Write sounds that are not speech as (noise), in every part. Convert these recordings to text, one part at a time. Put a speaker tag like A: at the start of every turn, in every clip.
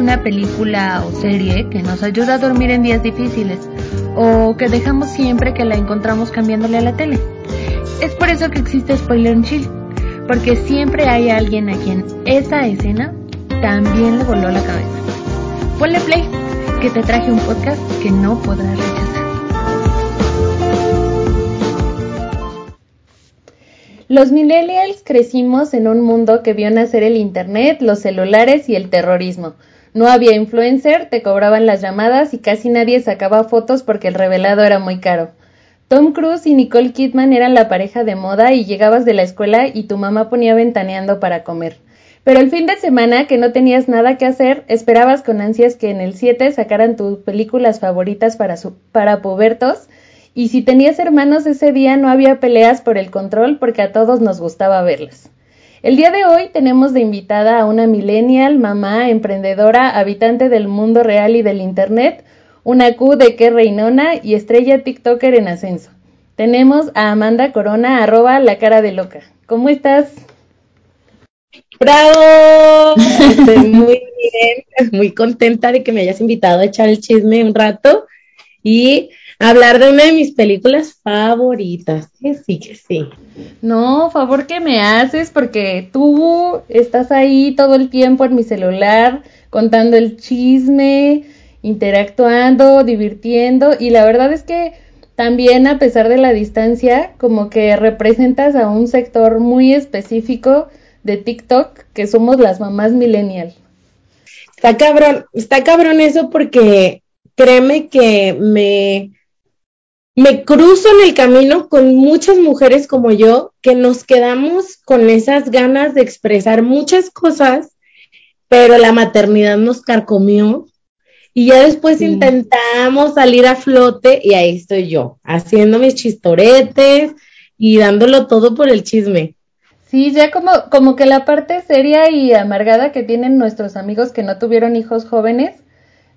A: una película o serie que nos ayuda a dormir en días difíciles o que dejamos siempre que la encontramos cambiándole a la tele. Es por eso que existe Spoiler Chill, porque siempre hay alguien a quien esa escena también le voló la cabeza. Ponle play, que te traje un podcast que no podrás rechazar. Los millennials crecimos en un mundo que vio nacer el Internet, los celulares y el terrorismo. No había influencer, te cobraban las llamadas y casi nadie sacaba fotos porque el revelado era muy caro. Tom Cruise y Nicole Kidman eran la pareja de moda y llegabas de la escuela y tu mamá ponía ventaneando para comer. Pero el fin de semana, que no tenías nada que hacer, esperabas con ansias que en el 7 sacaran tus películas favoritas para, para pubertos y si tenías hermanos ese día no había peleas por el control porque a todos nos gustaba verlas. El día de hoy tenemos de invitada a una millennial, mamá, emprendedora, habitante del mundo real y del Internet, una Q de que reinona y estrella TikToker en ascenso. Tenemos a Amanda Corona, arroba la cara de loca. ¿Cómo estás?
B: ¡Bravo! Estoy muy bien, muy contenta de que me hayas invitado a echar el chisme un rato y hablar de una de mis películas favoritas. Que sí, que sí.
A: No, favor que me haces porque tú estás ahí todo el tiempo en mi celular contando el chisme, interactuando, divirtiendo y la verdad es que también a pesar de la distancia, como que representas a un sector muy específico de TikTok que somos las mamás millennial.
B: Está cabrón, está cabrón eso porque créeme que me me cruzo en el camino con muchas mujeres como yo que nos quedamos con esas ganas de expresar muchas cosas, pero la maternidad nos carcomió y ya después intentamos salir a flote y ahí estoy yo, haciendo mis chistoretes y dándolo todo por el chisme.
A: Sí, ya como, como que la parte seria y amargada que tienen nuestros amigos que no tuvieron hijos jóvenes,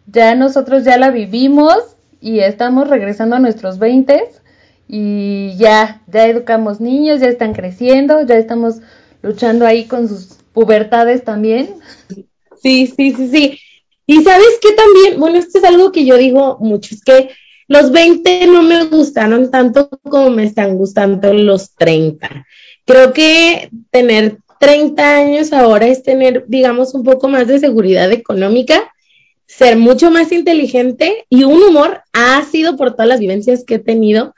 A: ya nosotros ya la vivimos y estamos regresando a nuestros 20 y ya, ya educamos niños, ya están creciendo, ya estamos luchando ahí con sus pubertades también.
B: Sí, sí, sí, sí. Y sabes que también, bueno, esto es algo que yo digo mucho, es que los 20 no me gustaron tanto como me están gustando los 30. Creo que tener 30 años ahora es tener, digamos, un poco más de seguridad económica ser mucho más inteligente y un humor ácido por todas las vivencias que he tenido,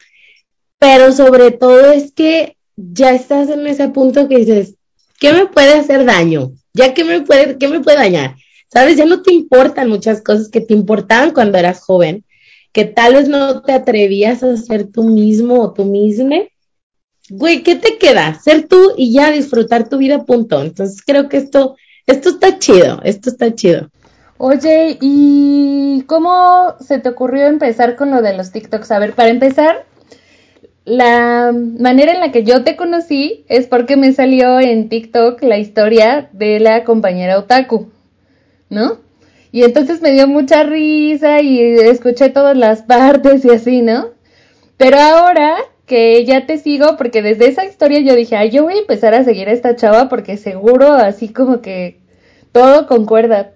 B: pero sobre todo es que ya estás en ese punto que dices, ¿qué me puede hacer daño? ¿Ya qué me puede, qué me puede dañar? ¿Sabes? Ya no te importan muchas cosas que te importaban cuando eras joven, que tal vez no te atrevías a ser tú mismo o tú misma. Güey, ¿qué te queda? Ser tú y ya disfrutar tu vida, punto. Entonces creo que esto, esto está chido, esto está chido.
A: Oye, ¿y cómo se te ocurrió empezar con lo de los TikToks? A ver, para empezar, la manera en la que yo te conocí es porque me salió en TikTok la historia de la compañera Otaku, ¿no? Y entonces me dio mucha risa y escuché todas las (laughs) partes y así, ¿no? Pero ahora que ya te sigo, porque desde esa historia yo dije, ay, yo voy a empezar a seguir a esta chava porque seguro así como que todo concuerda.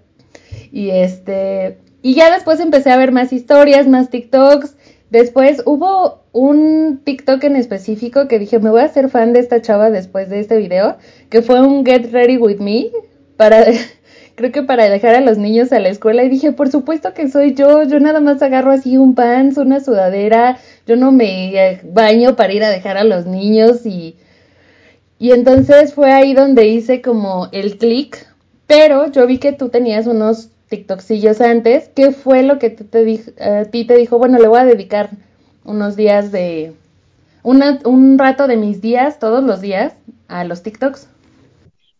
A: Y este, y ya después empecé a ver más historias, más TikToks. Después hubo un TikTok en específico que dije, me voy a hacer fan de esta chava después de este video, que fue un Get Ready With Me, para, (laughs) creo que para dejar a los niños a la escuela. Y dije, por supuesto que soy yo, yo nada más agarro así un pants, una sudadera, yo no me eh, baño para ir a dejar a los niños y... Y entonces fue ahí donde hice como el click, pero yo vi que tú tenías unos TikTokcillos antes, ¿qué fue lo que te a ti te dijo, bueno, le voy a dedicar unos días de, un rato de mis días, todos los días, a los TikToks?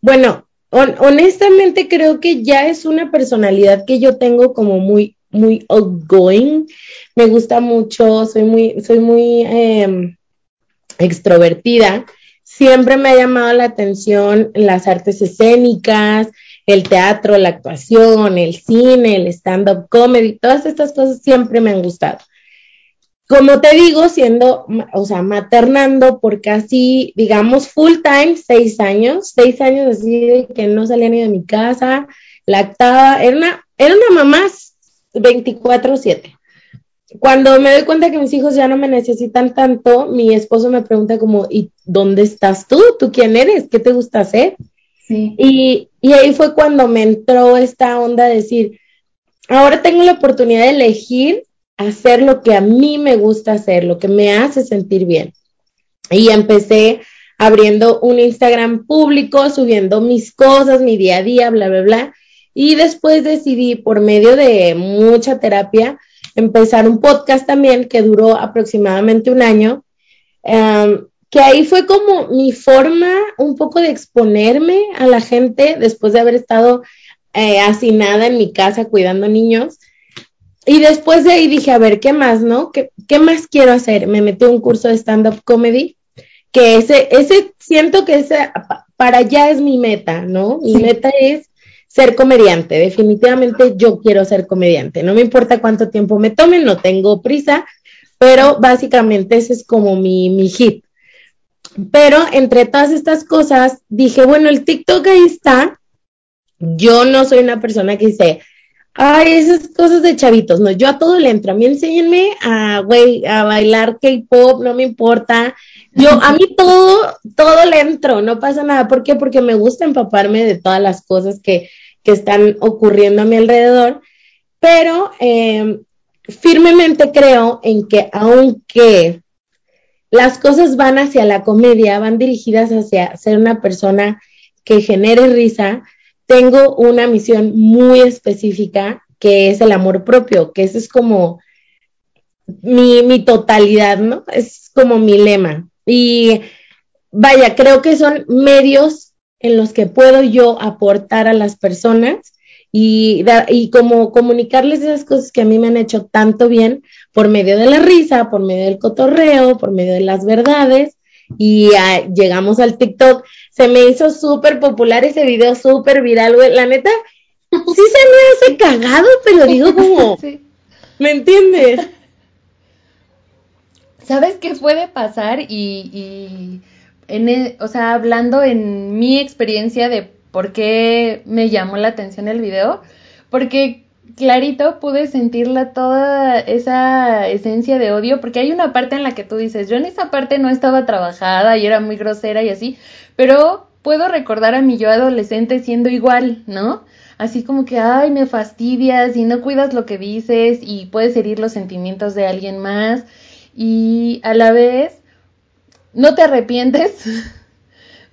B: Bueno, honestamente creo que ya es una personalidad que yo tengo como muy, muy outgoing. Me gusta mucho, soy muy, soy muy em, extrovertida. Siempre me ha llamado la atención las artes escénicas, el teatro, la actuación, el cine, el stand-up comedy, todas estas cosas siempre me han gustado. Como te digo, siendo, o sea, maternando por casi, digamos, full time, seis años, seis años así de que no salía ni de mi casa, lactaba, era una era una mamá 24/7. Cuando me doy cuenta que mis hijos ya no me necesitan tanto, mi esposo me pregunta como, ¿y dónde estás tú? ¿Tú quién eres? ¿Qué te gusta hacer? Sí. Y, y ahí fue cuando me entró esta onda de decir, ahora tengo la oportunidad de elegir hacer lo que a mí me gusta hacer, lo que me hace sentir bien. Y empecé abriendo un Instagram público, subiendo mis cosas, mi día a día, bla, bla, bla. Y después decidí, por medio de mucha terapia, empezar un podcast también que duró aproximadamente un año, em, que ahí fue como mi forma un poco de exponerme a la gente después de haber estado eh, hacinada en mi casa cuidando niños. Y después de ahí dije, a ver, ¿qué más, no? ¿Qué, qué más quiero hacer? Me metí a un curso de stand-up comedy que ese, ese, siento que ese, para allá es mi meta, ¿no? Mi meta es ser comediante, definitivamente yo quiero ser comediante, no me importa cuánto tiempo me tome, no tengo prisa, pero básicamente ese es como mi, mi hit. Pero entre todas estas cosas, dije, bueno, el TikTok ahí está, yo no soy una persona que dice, ay, esas cosas de chavitos, no, yo a todo le entro, a mí enséñenme a, güey, a bailar K-pop, no me importa, yo, a mí (laughs) todo, todo le entro, no pasa nada. ¿Por qué? Porque me gusta empaparme de todas las cosas que, que están ocurriendo a mi alrededor, pero eh, firmemente creo en que aunque las cosas van hacia la comedia, van dirigidas hacia ser una persona que genere risa, tengo una misión muy específica que es el amor propio, que ese es como mi, mi totalidad, ¿no? Es como mi lema. Y vaya, creo que son medios en los que puedo yo aportar a las personas y, y como comunicarles esas cosas que a mí me han hecho tanto bien por medio de la risa, por medio del cotorreo, por medio de las verdades. Y llegamos al TikTok. Se me hizo súper popular ese video, súper viral, güey. La neta, sí se me hace cagado, pero digo como, (laughs) ¿me entiendes?
A: ¿Sabes qué puede pasar? Y, y en e, o sea, hablando en mi experiencia de por qué me llamó la atención el video, porque clarito pude sentirla toda esa esencia de odio, porque hay una parte en la que tú dices, yo en esa parte no estaba trabajada y era muy grosera y así, pero puedo recordar a mi yo adolescente siendo igual, ¿no? Así como que, ay, me fastidias y no cuidas lo que dices y puedes herir los sentimientos de alguien más y a la vez no te arrepientes (laughs)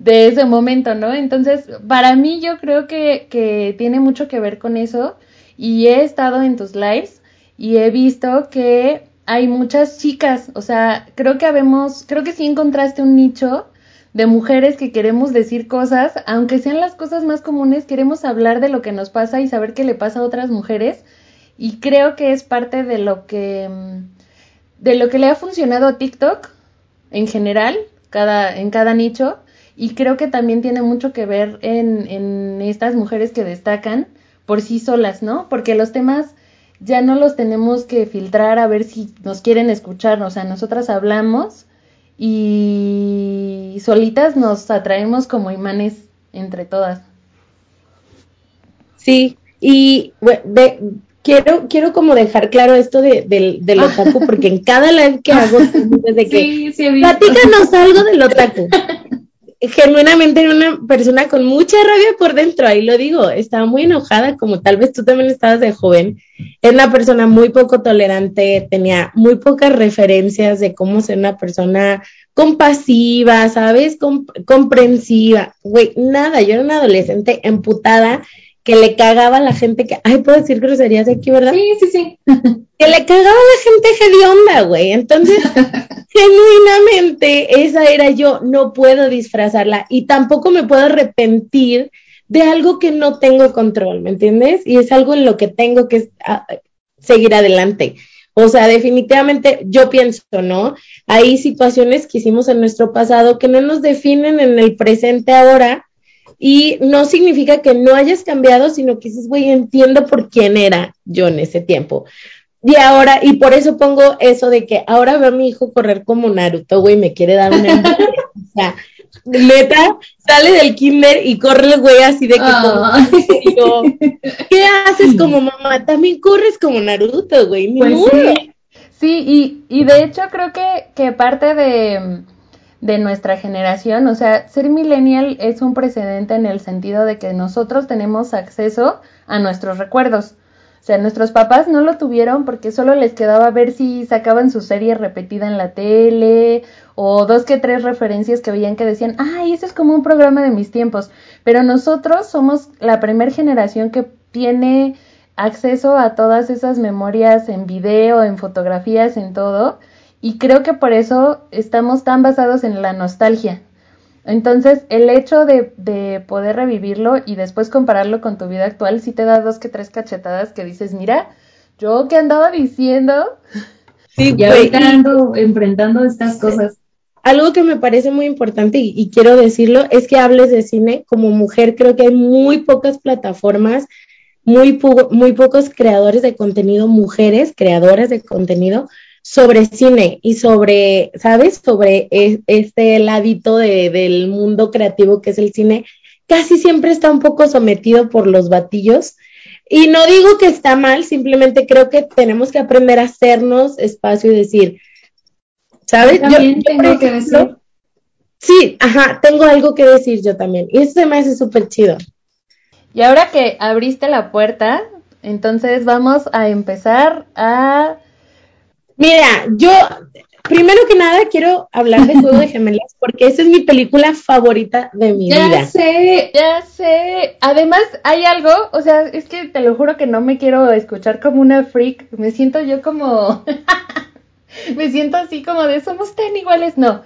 A: de ese momento, ¿no? Entonces, para mí yo creo que, que tiene mucho que ver con eso y he estado en tus lives y he visto que hay muchas chicas, o sea, creo que habemos, creo que sí encontraste un nicho de mujeres que queremos decir cosas, aunque sean las cosas más comunes, queremos hablar de lo que nos pasa y saber qué le pasa a otras mujeres y creo que es parte de lo que de lo que le ha funcionado a TikTok en general, cada, en cada nicho, y creo que también tiene mucho que ver en, en estas mujeres que destacan por sí solas, ¿no? Porque los temas ya no los tenemos que filtrar a ver si nos quieren escuchar, o sea, nosotras hablamos y solitas nos atraemos como imanes entre todas.
B: Sí, y de, quiero, quiero como dejar claro esto de, del otaku, porque en cada live que hago, (laughs) desde que sí, platícanos algo del otaku. (laughs) Genuinamente era una persona con mucha rabia por dentro, ahí lo digo, estaba muy enojada, como tal vez tú también estabas de joven. Era una persona muy poco tolerante, tenía muy pocas referencias de cómo ser una persona compasiva, ¿sabes? comprensiva. Güey, nada, yo era una adolescente emputada que le cagaba a la gente que, ay, puedo decir groserías aquí, ¿verdad?
A: Sí, sí, sí. (laughs)
B: que le cagaba a la gente hedionda, güey. Entonces, (laughs) genuinamente, esa era yo, no puedo disfrazarla y tampoco me puedo arrepentir de algo que no tengo control, ¿me entiendes? Y es algo en lo que tengo que ah, seguir adelante. O sea, definitivamente yo pienso, ¿no? Hay situaciones que hicimos en nuestro pasado que no nos definen en el presente ahora y no significa que no hayas cambiado, sino que dices, güey, entiendo por quién era yo en ese tiempo. Y ahora, y por eso pongo eso de que ahora veo a mi hijo correr como Naruto, güey, me quiere dar una. o sea, neta, sale del kinder y corre el güey así de que como, ¿qué haces como mamá? También corres como Naruto, güey, ni
A: Pues sí. Sí, y, y de hecho creo que, que parte de, de nuestra generación, o sea, ser millennial es un precedente en el sentido de que nosotros tenemos acceso a nuestros recuerdos. O sea, nuestros papás no lo tuvieron porque solo les quedaba ver si sacaban su serie repetida en la tele o dos que tres referencias que veían que decían, ay, ese es como un programa de mis tiempos. Pero nosotros somos la primer generación que tiene acceso a todas esas memorias en video, en fotografías, en todo. Y creo que por eso estamos tan basados en la nostalgia. Entonces, el hecho de, de poder revivirlo y después compararlo con tu vida actual, sí te da dos que tres cachetadas que dices, mira, yo que andaba diciendo. (laughs)
B: Sí,
A: Y ahorita
B: y
A: ando enfrentando estas cosas.
B: algo que me parece muy importante y, y quiero decirlo es que hables de cine como mujer. Creo que hay muy pocas plataformas, muy, po- muy pocos creadores de contenido, mujeres creadoras de contenido sobre cine y sobre, ¿sabes? Sobre este ladito de- del mundo creativo que es el cine. Casi siempre está un poco sometido por los batillos. Y no digo que está mal, simplemente creo que tenemos que aprender a hacernos espacio y decir, ¿sabes? Yo-
A: También
B: yo,
A: tengo que decir.
B: Sí, ajá, tengo algo que decir yo también. Y eso se me hace súper chido.
A: Y ahora que abriste la puerta, entonces vamos a empezar a...
B: Mira, yo primero que nada quiero hablar de Juego de (laughs) Gemelas porque esa es mi película favorita de mi
A: Ya
B: vida.
A: sé, ya sé. Además, hay algo, o sea, es que te lo juro que no me quiero escuchar como una freak. Me siento yo como. (laughs) me siento así como de somos tan iguales. No.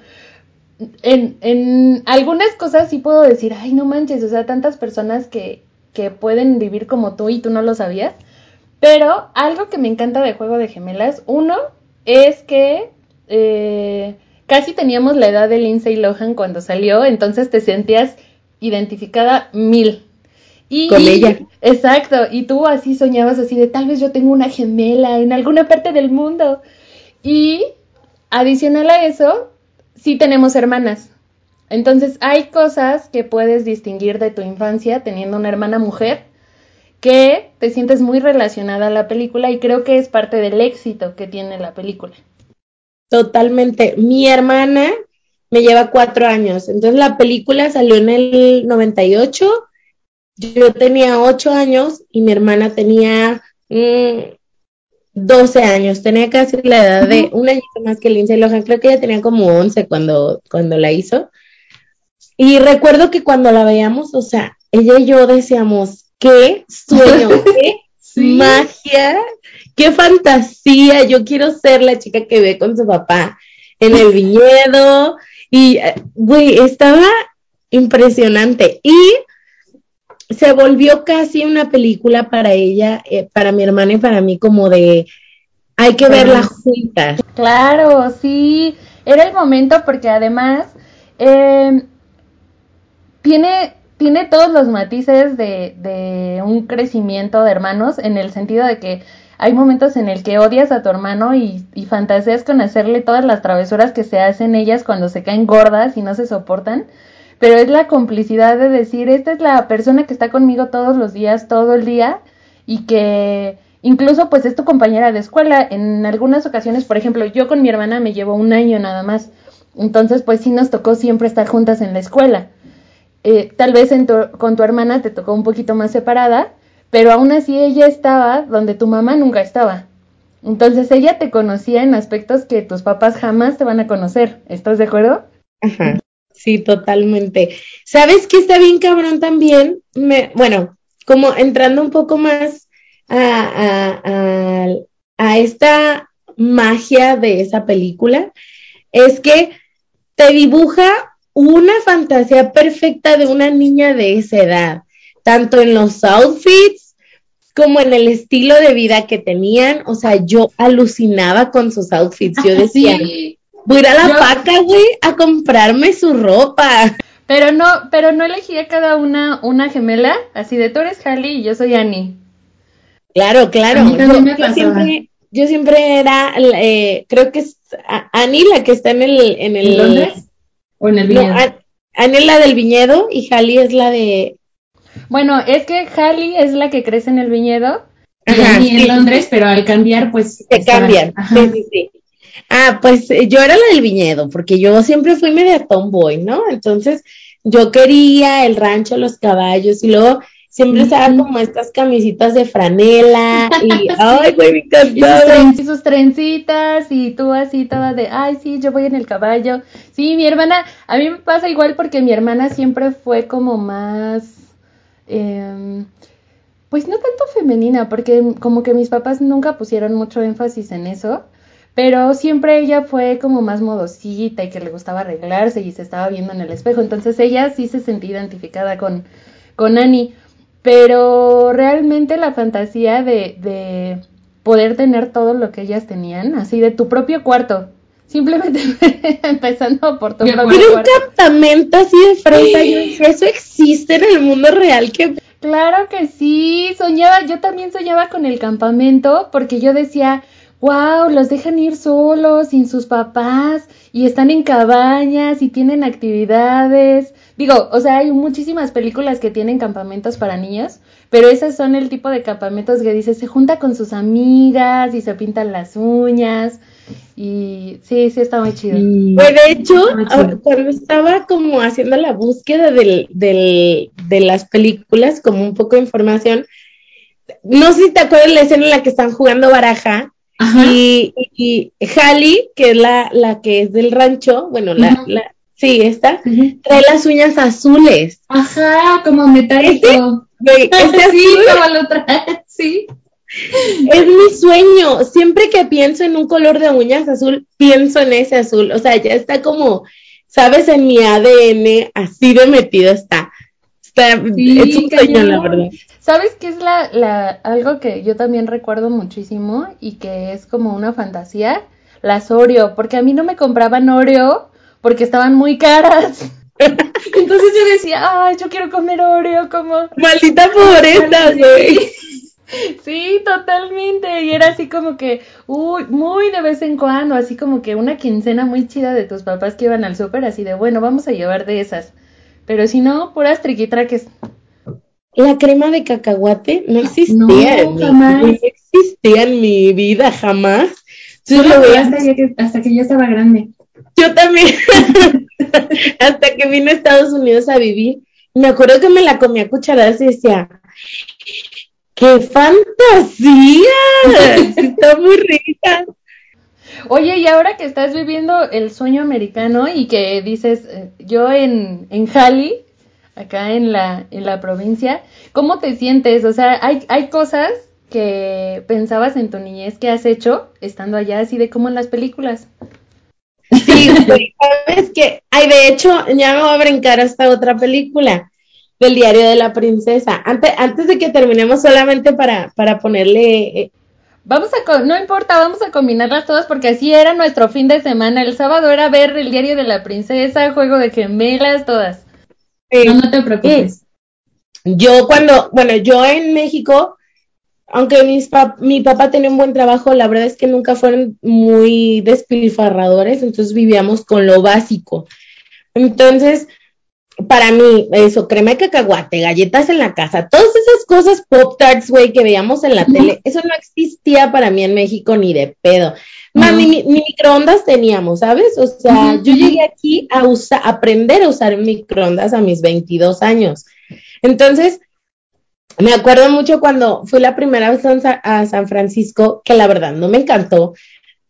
A: En, en algunas cosas sí puedo decir, ay, no manches, o sea, tantas personas que, que pueden vivir como tú y tú no lo sabías. Pero algo que me encanta de Juego de Gemelas, uno, es que eh, casi teníamos la edad de Lindsay Lohan cuando salió, entonces te sentías identificada mil. Y,
B: Con ella.
A: Exacto, y tú así soñabas así de tal vez yo tengo una gemela en alguna parte del mundo. Y adicional a eso, sí tenemos hermanas. Entonces hay cosas que puedes distinguir de tu infancia teniendo una hermana mujer que te sientes muy relacionada a la película y creo que es parte del éxito que tiene la película.
B: Totalmente. Mi hermana me lleva cuatro años. Entonces la película salió en el 98. Yo tenía ocho años y mi hermana tenía mm, 12 años. Tenía casi la edad de un añito más que Lindsay Lohan. Creo que ella tenía como 11 cuando, cuando la hizo. Y recuerdo que cuando la veíamos, o sea, ella y yo decíamos, qué sueño, (laughs) qué magia, qué fantasía. Yo quiero ser la chica que ve con su papá en el viñedo. Y, eh, güey, estaba impresionante. Y se volvió casi una película para ella, eh, para mi hermana y para mí, como de hay que verla juntas.
A: Claro, sí, era el momento porque además eh, tiene, tiene todos los matices de, de un crecimiento de hermanos en el sentido de que hay momentos en el que odias a tu hermano y, y fantaseas con hacerle todas las travesuras que se hacen ellas cuando se caen gordas y no se soportan, pero es la complicidad de decir, esta es la persona que está conmigo todos los días, todo el día, y que incluso pues es tu compañera de escuela. En algunas ocasiones, por ejemplo, yo con mi hermana me llevo un año nada más, entonces pues sí nos tocó siempre estar juntas en la escuela. Eh, tal vez en tu- con tu hermana te tocó un poquito más separada, pero aún así ella estaba donde tu mamá nunca estaba. Entonces ella te conocía en aspectos que tus papás jamás te van a conocer. ¿Estás de acuerdo?
B: Ajá. Sí, totalmente. ¿Sabes qué está bien cabrón también? Me, bueno, como entrando un poco más a, a, a, a esta magia de esa película, es que te dibuja una fantasía perfecta de una niña de esa edad, tanto en los outfits como en el estilo de vida que tenían. O sea, yo alucinaba con sus outfits. Yo decía,
A: Sí,
B: voy a ir a la
A: Yo-
B: paca, güey, a comprarme su ropa.
A: pero no, pero no elegía cada una una gemela, así de tú eres Hallie y yo soy Annie.
B: Claro, claro. Yo, yo siempre, yo siempre era, eh, creo que es Annie la que está en el, en el,
A: ¿En Londres? ¿O en el
B: no,
A: viñedo?
B: Annie es la del viñedo y Halley es la de...
A: Bueno, es que Halley es la que crece en el viñedo
C: Ajá, y en Londres, pero al cambiar, pues...
B: Se cambian. Sí, sí, sí. Ah, pues eh, yo era la del viñedo, porque yo siempre fui media tomboy, ¿no? Entonces, yo quería el rancho, los caballos, y luego siempre estaba como estas camisitas de franela, y, (laughs) ay, güey, me encantaba.
A: Y sus, trencitas, y tú así toda de, ay, sí, yo voy en el caballo. Sí, mi hermana, a mí me pasa igual porque mi hermana siempre fue como más... Eh, pues no tanto femenina, porque como que mis papás nunca pusieron mucho énfasis en eso, pero siempre ella fue como más modosita y que le gustaba arreglarse y se estaba viendo en el espejo, entonces ella sí se sentía identificada con, con Annie, pero realmente la fantasía de, de poder tener todo lo que ellas tenían, así de tu propio cuarto, Simplemente (laughs) empezando por tu propio
B: Pero
A: cuarto.
B: un campamento así de fresa, dije, eso existe en el mundo real, que
A: Claro que sí, soñaba, yo también soñaba con el campamento porque yo decía, wow, los dejan ir solos, sin sus papás, y están en cabañas y tienen actividades. Digo, o sea, hay muchísimas películas que tienen campamentos para niños, pero esos son el tipo de campamentos que dice, se junta con sus amigas y se pintan las uñas. Y sí, sí está muy chido.
B: Pues de hecho, ah, cuando estaba como haciendo la búsqueda del, del, de las películas, como un poco de información, no sé si te acuerdas la escena en la que están jugando baraja y, y, que es la, la que es del rancho, bueno, la, la sí, esta, trae las uñas azules.
C: Ajá, como metálico.
B: Este, (laughs) este
C: sí, como lo trae, sí.
B: Es mi sueño. Siempre que pienso en un color de uñas azul, pienso en ese azul. O sea, ya está como, sabes, en mi ADN, así de metido está. está
A: Sí,
B: es un sueño, la verdad.
A: ¿Sabes qué es la, la, algo que yo también recuerdo muchísimo y que es como una fantasía? Las Oreo, porque a mí no me compraban Oreo porque estaban muy caras. (laughs) Entonces yo decía, ay, yo quiero comer Oreo como...
B: Maldita (laughs) pobreza, güey.
A: Sí, totalmente. Y era así como que, uy, muy de vez en cuando, así como que una quincena muy chida de tus papás que iban al súper, así de, bueno, vamos a llevar de esas. Pero si no, puras triquitraques.
B: La crema de cacahuate no existía
C: No,
B: en mi no existía en mi vida jamás. Yo lo veía-
C: hasta, que, hasta que ya estaba grande.
B: Yo también. (laughs) Hasta que vine a Estados Unidos a vivir. Me acuerdo que me la comía a cucharadas y decía, ¡qué fantasía! (laughs) Está muy rica.
A: Oye, y ahora que estás viviendo el sueño americano y que dices, eh, yo en, en Cali, acá en la, en la provincia, ¿cómo te sientes? O sea, hay, hay cosas que pensabas en tu niñez que has hecho estando allá, así de como en las películas.
B: Sí, güey, sabes que, ay, de hecho, ya me voy a brincar hasta otra película del diario de la princesa. Antes, antes de que terminemos, solamente para, para ponerle eh,
A: Vamos a, no importa, vamos a combinarlas todas porque así era nuestro fin de semana. El sábado era ver el diario de la princesa, juego de gemelas, todas.
B: eh,
C: No, no te preocupes.
B: Yo cuando, bueno, yo en México, aunque mis pap- mi papá tenía un buen trabajo, la verdad es que nunca fueron muy despilfarradores, entonces vivíamos con lo básico. Entonces, para mí, eso, crema de cacahuate, galletas en la casa, todas esas cosas pop tarts, güey, que veíamos en la tele, eso no existía para mí en México ni de pedo. Más
C: No.
B: ni, ni microondas teníamos, ¿sabes? O sea, yo llegué aquí a usa- a aprender a usar microondas a mis 22 años. Entonces, me acuerdo mucho cuando fui la primera vez a San- Francisco, que la verdad no me encantó,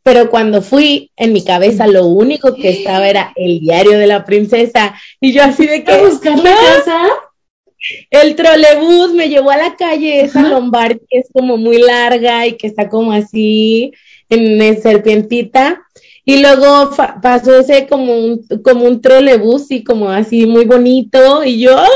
B: pero cuando fui, en mi cabeza lo único que estaba era el diario de la princesa, y yo así de que,
C: ¿A buscar casa?
B: el trolebús me llevó a la calle esa
C: Ajá.
B: Lombard que es como muy larga y que está como así en, en serpientita. Y luego pasó ese como un, como un trolebús y como así muy bonito. Y yo, ¡ay,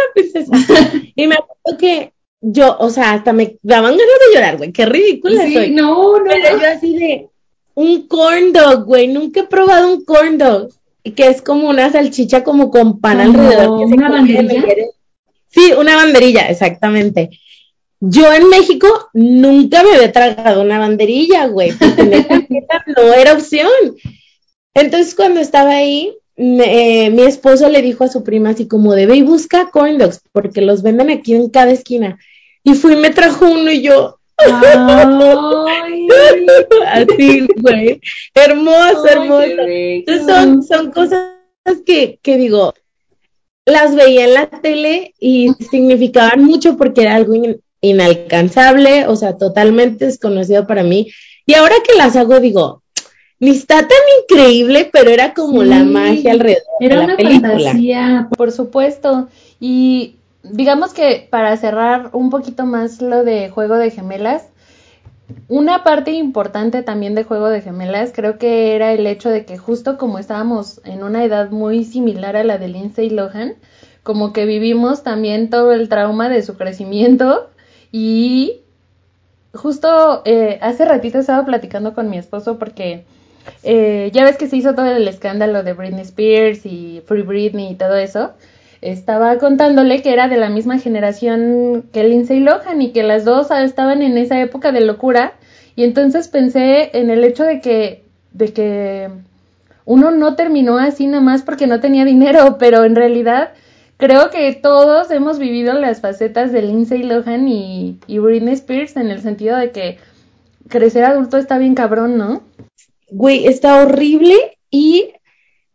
B: la princesa! (laughs) y me acuerdo que yo, o sea, hasta me daban ganas de llorar, güey. Qué ridícula
C: Sí,
B: soy.
C: no, no,
B: Pero yo así de un corn dog, güey. Nunca he probado un corn dog. Que es como una salchicha como con pan
C: ¿Como
B: alrededor. que
C: una banderilla?
B: Sí, una banderilla, exactamente. Yo en México nunca me había tragado una banderilla, güey, porque (laughs) no era opción. Entonces cuando estaba ahí, me- eh, mi esposo le dijo a su prima así como de ve y busca corn dogs porque los venden aquí en cada esquina. Y fui y me trajo uno y yo,
C: Ay, (laughs)
B: así, güey, hermoso,
C: ay,
B: hermoso. Entonces son, son cosas que, que digo, las veía en la tele y significaban mucho porque era algo in- inalcanzable, o sea, totalmente desconocido para mí. Y ahora que las hago, digo, está tan increíble, pero era como la magia alrededor
C: Era
B: de la
C: una
B: película.
C: fantasía.
A: Por supuesto. Y digamos que para cerrar un poquito más lo de Juego de Gemelas, una parte importante también de Juego de Gemelas creo que era el hecho de que justo como estábamos en una edad muy similar a la de Lindsay Lohan, como que vivimos también todo el trauma de su crecimiento y justo eh, hace ratito estaba platicando con mi esposo porque eh, ya ves que se hizo todo el escándalo de Britney Spears y Free Britney y todo eso. Estaba contándole que era de la misma generación que Lindsay Lohan y que las dos estaban en esa época de locura. Y entonces pensé en el hecho de que, de que uno no terminó así nada más porque no tenía dinero, (laughs) pero en realidad creo que todos hemos vivido las facetas de Lindsay Lohan y, y Britney Spears en el sentido de que crecer adulto está bien cabrón, ¿no?
B: Güey, está horrible y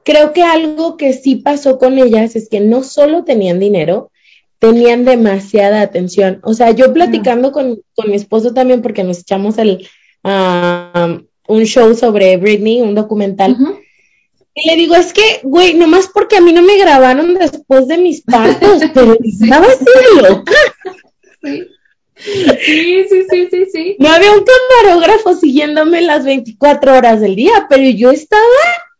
B: creo que algo que sí pasó con ellas es que no solo tenían dinero, tenían demasiada atención. O sea, yo platicando con, con mi esposo también, porque nos echamos el, un show sobre Britney, un documental, y le digo, es que, güey, nomás porque a mí no me grabaron después de mis partos, (laughs) pero estaba así de loca.
C: Sí. Sí, sí, sí, sí, sí.
B: No había un camarógrafo siguiéndome las 24 horas del día, pero yo estaba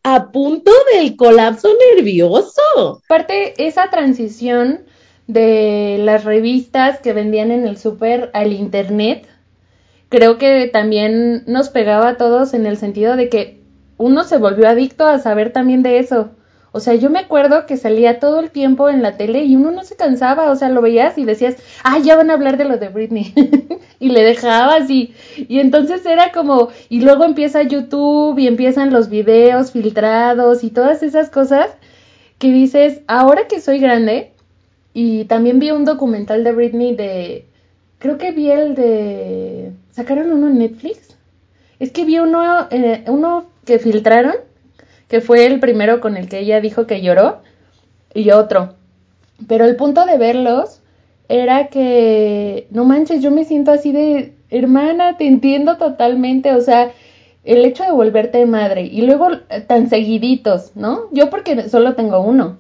B: a punto del colapso nervioso.
A: Aparte, esa transición de las revistas que vendían en el súper al internet, creo que también nos pegaba a todos en el sentido de que uno se volvió adicto a saber también de eso. O sea, yo me acuerdo que salía todo el tiempo en la tele y uno no se cansaba, o sea, lo veías y decías, ah, ya van a hablar de lo de Britney. (laughs) y le dejabas y, y entonces era como, y luego empieza YouTube y empiezan los videos filtrados y todas esas cosas que dices, ahora que soy grande, y también vi un documental de Britney de, creo que vi el de, sacaron uno en Netflix. Es que vi uno, eh, uno que filtraron, que fue el primero con el que ella dijo que lloró, y otro. Pero el punto de verlos era que, no manches, yo me siento así de, hermana, te entiendo totalmente, o sea, el hecho de volverte madre y luego eh, tan seguiditos, ¿no? Yo porque solo tengo uno,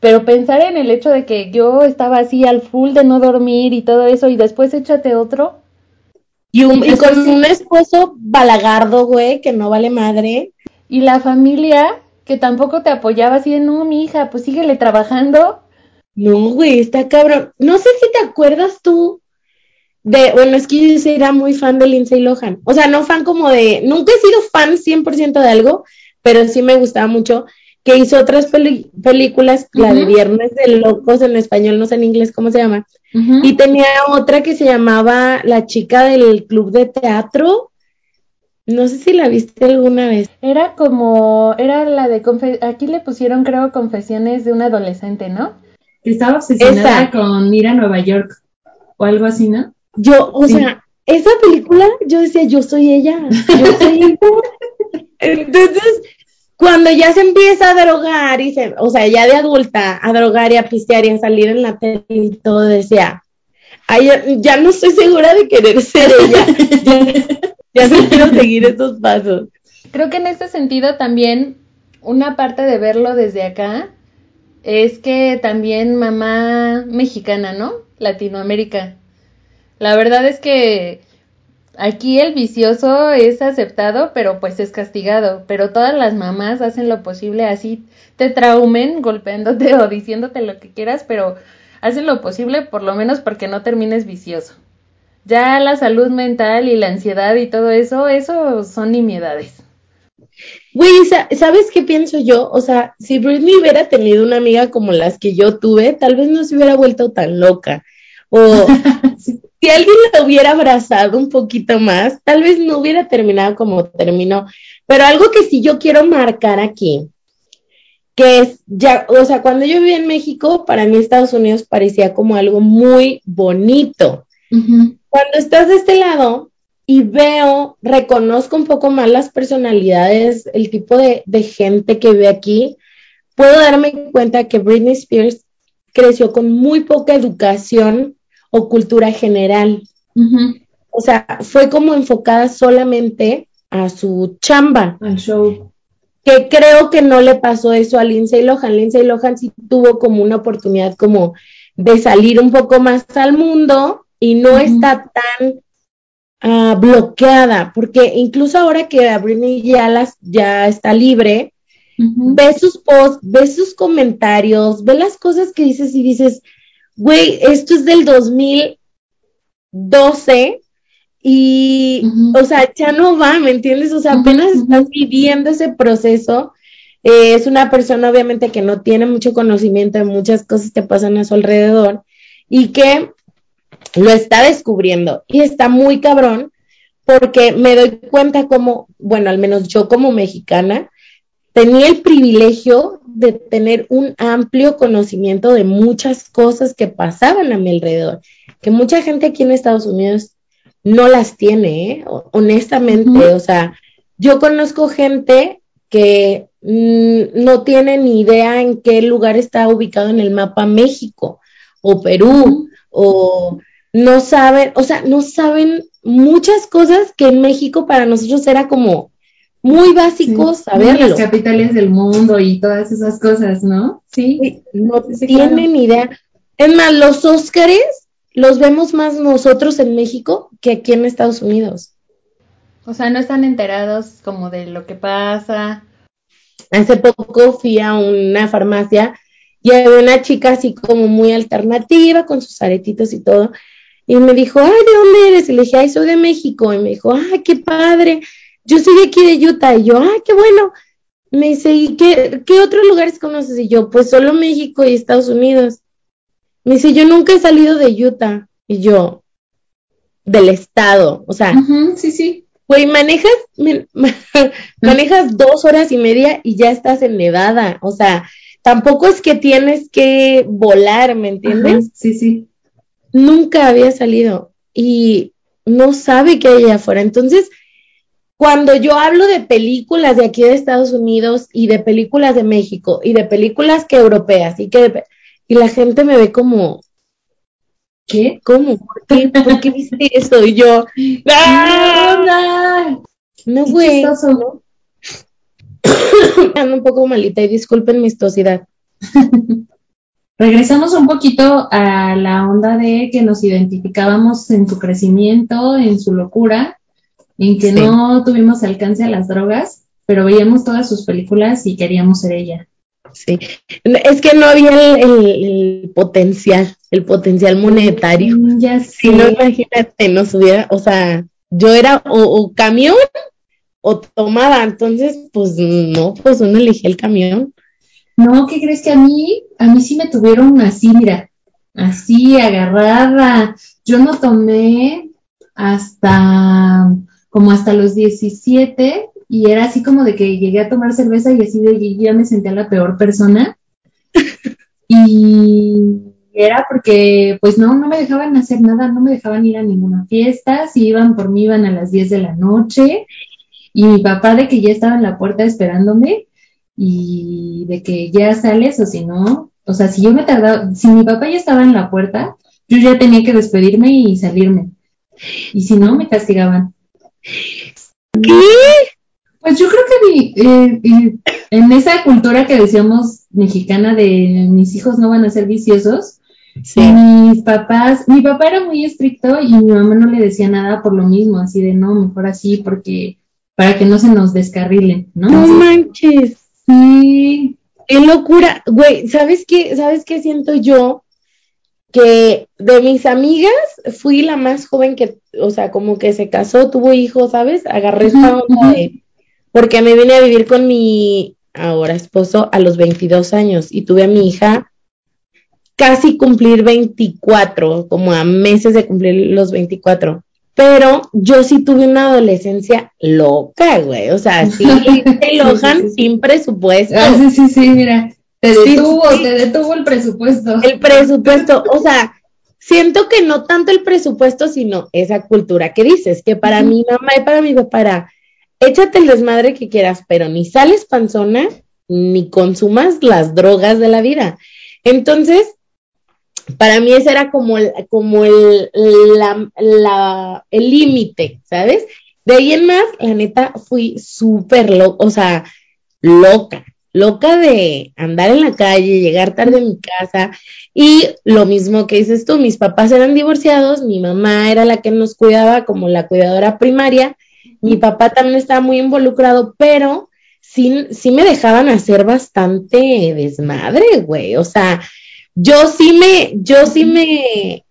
A: pero pensar en el hecho de que yo estaba así al full de no dormir y todo eso y después échate otro,
B: Y, un- y
C: Eso
B: con
C: sí.
B: un esposo balagardo, güey, que no vale madre.
A: Y la familia que tampoco te apoyaba así de, no, mi hija, pues síguele trabajando.
B: No, güey, está cabrón. No sé si te acuerdas tú de, bueno, es que yo sí era muy fan de Lindsay Lohan. O sea, no fan como de, nunca he sido fan 100% de algo, pero sí me gustaba mucho que hizo otras películas, la de. Viernes de Locos en español, no sé en inglés cómo se llama. Y tenía otra que se llamaba La chica del club de teatro. No sé si la viste alguna vez.
A: Era como, era la de, confe- aquí le pusieron creo confesiones de un adolescente, ¿no?
C: Que estaba obsesionada
B: Esa.
C: con ir a Nueva York o algo así, ¿no?
B: Yo, o
C: Sí.
B: sea, esa película, yo decía, yo soy ella, yo soy (laughs) ella. Entonces, cuando ya se empieza a drogar y se, o sea, ya de adulta, a drogar y a pistear y a salir en la tele y todo, decía, ay, ya, no estoy segura de querer ser ella. ya, quiero seguir esos pasos.
A: Creo que en este sentido también una parte de verlo desde acá es que también mamá mexicana, ¿no? Latinoamérica. La verdad es que aquí el vicioso es aceptado, pero pues es castigado. Pero todas las mamás hacen lo posible así te traumen golpeándote (laughs) o diciéndote lo que quieras, pero hacen lo posible por lo menos porque no termines vicioso. Ya la salud mental y la ansiedad y todo eso, eso son nimiedades.
B: Güey, sa- ¿sabes qué pienso yo? O sea, si Britney hubiera tenido una amiga como las que yo tuve, tal vez no se hubiera vuelto tan loca. O (laughs) si alguien la hubiera abrazado un poquito más, tal vez no hubiera terminado como terminó. Pero algo que sí yo quiero marcar aquí, que es ya, o sea, cuando yo vivía en México, para mí Estados Unidos parecía como algo muy bonito. Cuando estás de este lado y veo, reconozco un poco más las personalidades, el tipo de, de gente que vive aquí, puedo darme cuenta que Britney Spears creció con muy poca educación o cultura general. O sea, fue como enfocada solamente a su chamba.
C: Al show.
B: Que creo que no le pasó eso a Lindsay Lohan. Lindsay Lohan sí tuvo como una oportunidad como de salir un poco más al mundo y no está tan ah, bloqueada, porque incluso ahora que Britney ya, las, ya está libre, ve sus posts, ve sus comentarios, ve las cosas que dices y dices, güey, esto es del 2012 y, o sea, ya no va, ¿me entiendes? O sea, apenas estás viviendo ese proceso. Eh, es una persona obviamente que no tiene mucho conocimiento de muchas cosas que pasan a su alrededor y que lo está descubriendo y está muy cabrón porque me doy cuenta como, bueno, al menos yo como mexicana, tenía el privilegio de tener un amplio conocimiento de muchas cosas que pasaban a mi alrededor, que mucha gente aquí en Estados Unidos no las tiene, ¿eh? honestamente, o sea, yo conozco gente que mm, no tiene ni idea en qué lugar está ubicado en el mapa México o Perú o no saben, o sea, no saben muchas cosas que en México para nosotros era como muy básico saberlo.
C: Las capitales del mundo y todas esas cosas, ¿no?
B: Sí. no tienen idea. Es más, los Óscares los vemos más nosotros en México que aquí en Estados Unidos.
A: O sea, no están enterados como de lo que pasa.
B: Hace poco fui a una farmacia y había una chica así como muy alternativa con sus aretitos y todo. Y me dijo, ay, ¿de dónde eres? Y le dije, ay, soy de México. Y me dijo, ay, qué padre yo soy de aquí de Utah. Y yo, ah, qué bueno. Me dice, ¿y qué, qué otros lugares conoces? Y yo, pues solo México y Estados Unidos. Me dice, yo nunca he salido de Utah. Y yo, del estado. O sea,
C: sí, sí.
B: Güey, manejas, (laughs) manejas dos horas y media y ya estás en Nevada. O sea, tampoco es que tienes que volar, ¿me entiendes?
C: sí, sí.
B: Nunca había salido y no sabe qué hay allá afuera. Entonces, cuando yo hablo de películas de aquí de Estados Unidos y de películas de México y de películas que europeas y que y la gente me ve como ¿qué? ¿Cómo? ¿Por qué? ¿Por qué viste eso? Y yo ¡Ah! No, güey. No. (coughs) Ando un poco malita y disculpen mi estosidad. (laughs)
C: Regresamos un poquito a la onda de que nos identificábamos en su crecimiento, en su locura, en que no tuvimos alcance a las drogas, pero veíamos todas sus películas y queríamos ser ella.
B: Sí, es que no había el, potencial, el potencial monetario.
C: Mm, ya
B: Si no, imagínate, nos hubiera, o sea, yo era o, camión o tomaba, entonces, pues no, pues uno elegía el camión.
C: No, ¿qué crees que a mí, a mí sí me tuvieron así, mira, así agarrada. Yo no tomé hasta como hasta los 17 y era así como de que llegué a tomar cerveza y así de ya me sentía la peor persona. (laughs) y era porque pues no, no me dejaban hacer nada, no me dejaban ir a ninguna fiesta, si iban por mí iban a las 10 de la noche y mi papá de que ya estaba en la puerta esperándome y de que ya sales o si no, o sea, si yo me tardaba, si mi papá ya estaba en la puerta, yo ya tenía que despedirme y salirme. Y si no, me castigaban.
B: ¿Qué?
C: Pues yo creo que eh, en esa cultura que decíamos mexicana de mis hijos no van a ser viciosos, mis papás, mi papá era muy estricto y mi mamá no le decía nada por lo mismo, así de no, mejor así porque para que no se nos descarrilen, ¿no?
B: No manches.
C: Sí.
B: Qué locura, güey, ¿sabes qué? ¿Sabes qué siento yo? que de mis amigas fui la más joven que, o sea, como que se casó, tuvo hijos, ¿sabes? Agarré esta onda de, porque me vine a vivir con mi ahora esposo a los 22 años y tuve a mi hija casi cumplir 24, como a meses de cumplir los 24. pero yo sí tuve una adolescencia loca, güey. O sea, sí, (laughs) te lojan sin presupuesto.
C: Ah, sí, sí, sí, mira. Te detuvo, te detuvo el presupuesto.
B: El presupuesto, (laughs) o sea, siento que no tanto el presupuesto, sino esa cultura que dices, que para mi mamá y para mi papá era, échate el desmadre que quieras, pero ni sales panzona, ni consumas las drogas de la vida. Entonces, para mí ese era como el, como el, la, el límite, ¿sabes? De ahí en más, la neta, fui súper loca, o sea, loca, loca de andar en la calle, llegar tarde a mi casa y lo mismo que dices tú, mis papás eran divorciados, mi mamá era la que nos cuidaba como la cuidadora primaria, mi papá también estaba muy involucrado, pero sí, sí me dejaban hacer bastante desmadre, güey, o sea, yo sí me, yo sí me,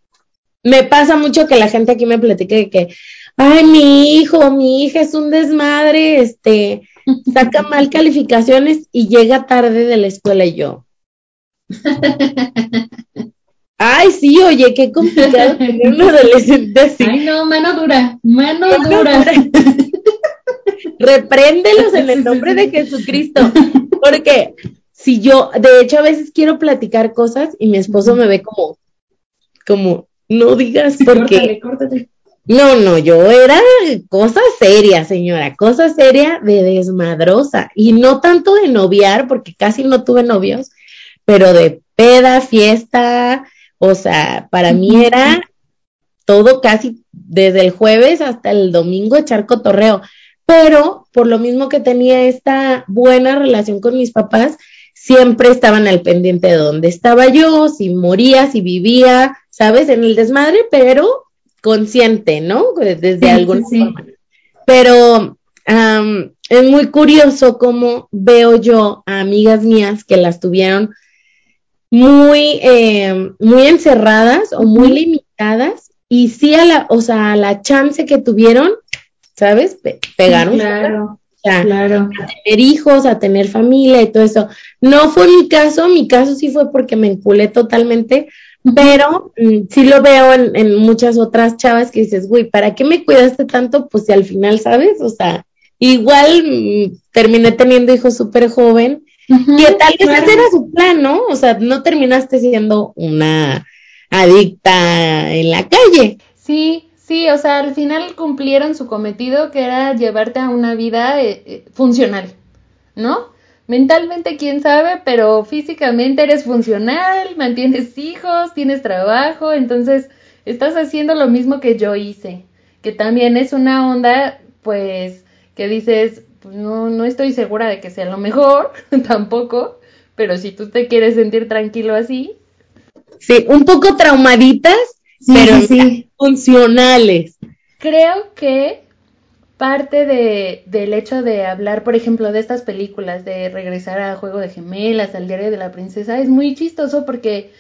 B: me pasa mucho que la gente aquí me platique que, ay, mi hijo, mi hija es un desmadre, este, saca mal calificaciones y llega tarde de la escuela y yo. (laughs) Ay, sí, oye, qué complicado (laughs) tener un adolescente así.
C: Ay, no, mano dura, mano, dura. dura. (laughs)
B: Repréndelos en el nombre de Jesucristo, porque si yo, de hecho, a veces quiero platicar cosas y mi esposo me ve como, como, no digas porque. No, no, yo era cosa seria, señora, cosa seria de desmadrosa. Y no tanto de noviar, porque casi no tuve novios, pero de peda, fiesta, o sea, para mí era todo casi desde el jueves hasta el domingo echar cotorreo. Pero por lo mismo que tenía esta buena relación con mis papás, siempre estaban al pendiente de dónde estaba yo, si moría, si vivía, ¿sabes? En el desmadre, pero consciente, ¿no? Desde alguna forma. Pero es muy curioso cómo veo yo a amigas mías que las tuvieron muy, eh, muy encerradas o muy limitadas y sí a la, o sea, a la chance que tuvieron, ¿sabes? pegaron.
C: claro claro.
B: a tener hijos, a tener familia y todo eso. No fue mi caso, mi caso sí fue porque me enculé totalmente, pero mm, sí lo veo en, muchas otras chavas que dices, güey, ¿para qué me cuidaste tanto? Pues si al final, ¿sabes? O sea, igual mm, terminé teniendo hijos súper joven, y tal vez ese era su plan, ¿no? O sea, no terminaste siendo una adicta en la calle.
A: Sí, Sí, o sea, al final cumplieron su cometido que era llevarte a una vida eh, eh, funcional, ¿no? Mentalmente, quién sabe, pero físicamente eres funcional, mantienes hijos, tienes trabajo, entonces estás haciendo lo mismo que yo hice, que también es una onda, pues, que dices, pues no, no estoy segura de que sea lo mejor, (laughs) tampoco, pero si tú te quieres sentir tranquilo así.
B: Sí, un poco traumaditas, pero sí. funcionales.
A: Creo que parte de, del hecho de hablar, por ejemplo, de estas películas, de regresar a Juego de Gemelas, al Diario de la Princesa, es muy chistoso porque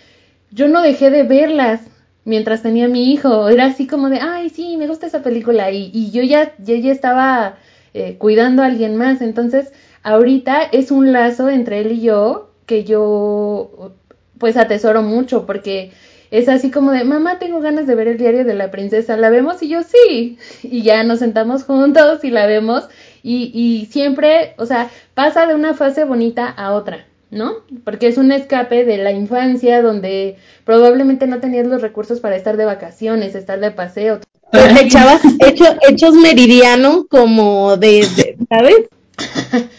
A: yo no dejé de verlas mientras tenía mi hijo. Era así como de, ay, sí, me gusta esa película. Y, y yo ya, ya, ya estaba eh, cuidando a alguien más. Entonces, ahorita es un lazo entre él y yo que yo, pues, atesoro mucho porque es así como de, mamá, tengo ganas de ver el diario de la princesa, ¿la vemos? Y yo sí, (laughs) y ya nos sentamos juntos y la vemos y, y siempre, o sea, pasa de una fase bonita a otra, ¿no? Porque es un escape de la infancia donde probablemente no tenías los recursos para estar de vacaciones, estar de paseo.
B: Pues echabas hecho, hechos meridiano como de, ¿sabes? (laughs)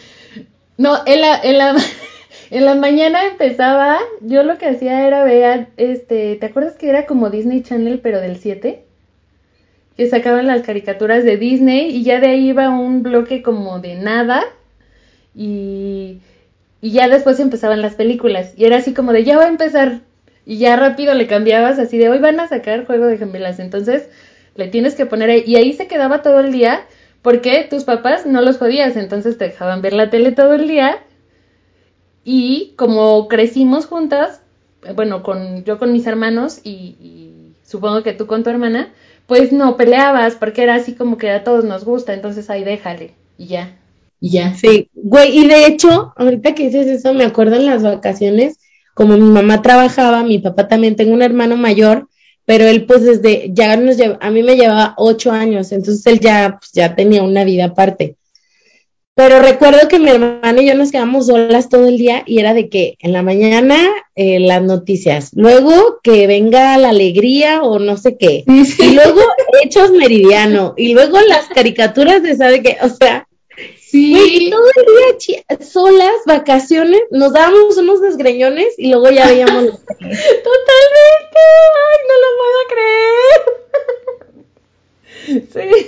A: no, en la, en la, (laughs) en la mañana empezaba, yo lo que hacía era ver, este, ¿te acuerdas que era como Disney Channel pero del 7? Que sacaban las caricaturas de Disney y ya de ahí iba un bloque como de nada y, y ya después empezaban las películas y era así como de ya va a empezar y ya rápido le cambiabas así de hoy van a sacar Juego de Gemelas, entonces le tienes que poner ahí y ahí se quedaba todo el día porque tus papás no los jodías, entonces te dejaban ver la tele todo el día y como crecimos juntas, bueno, con yo con mis hermanos y, supongo que tú con tu hermana, pues no peleabas porque era así como que a todos nos gusta, entonces ahí déjale y ya.
B: Y ya. Sí, güey, y de hecho, ahorita que dices eso, me acuerdo en las vacaciones, como mi mamá trabajaba, mi papá también, tengo un hermano mayor, pero él pues desde, ya nos lleva, a mí me llevaba ocho años, entonces él ya, pues, ya tenía una vida aparte. Pero recuerdo que mi hermana y yo nos quedamos solas todo el día y era de que en la mañana eh, las noticias, luego que venga la alegría o no sé qué, y luego Hechos Meridiano, y luego las caricaturas de sabe qué, o sea,
C: Sí.
B: todo el día solas, vacaciones, nos dábamos unos desgreñones y luego ya veíamos los (laughs)
A: Totalmente. Ay, no lo puedo creer. (laughs) Sí.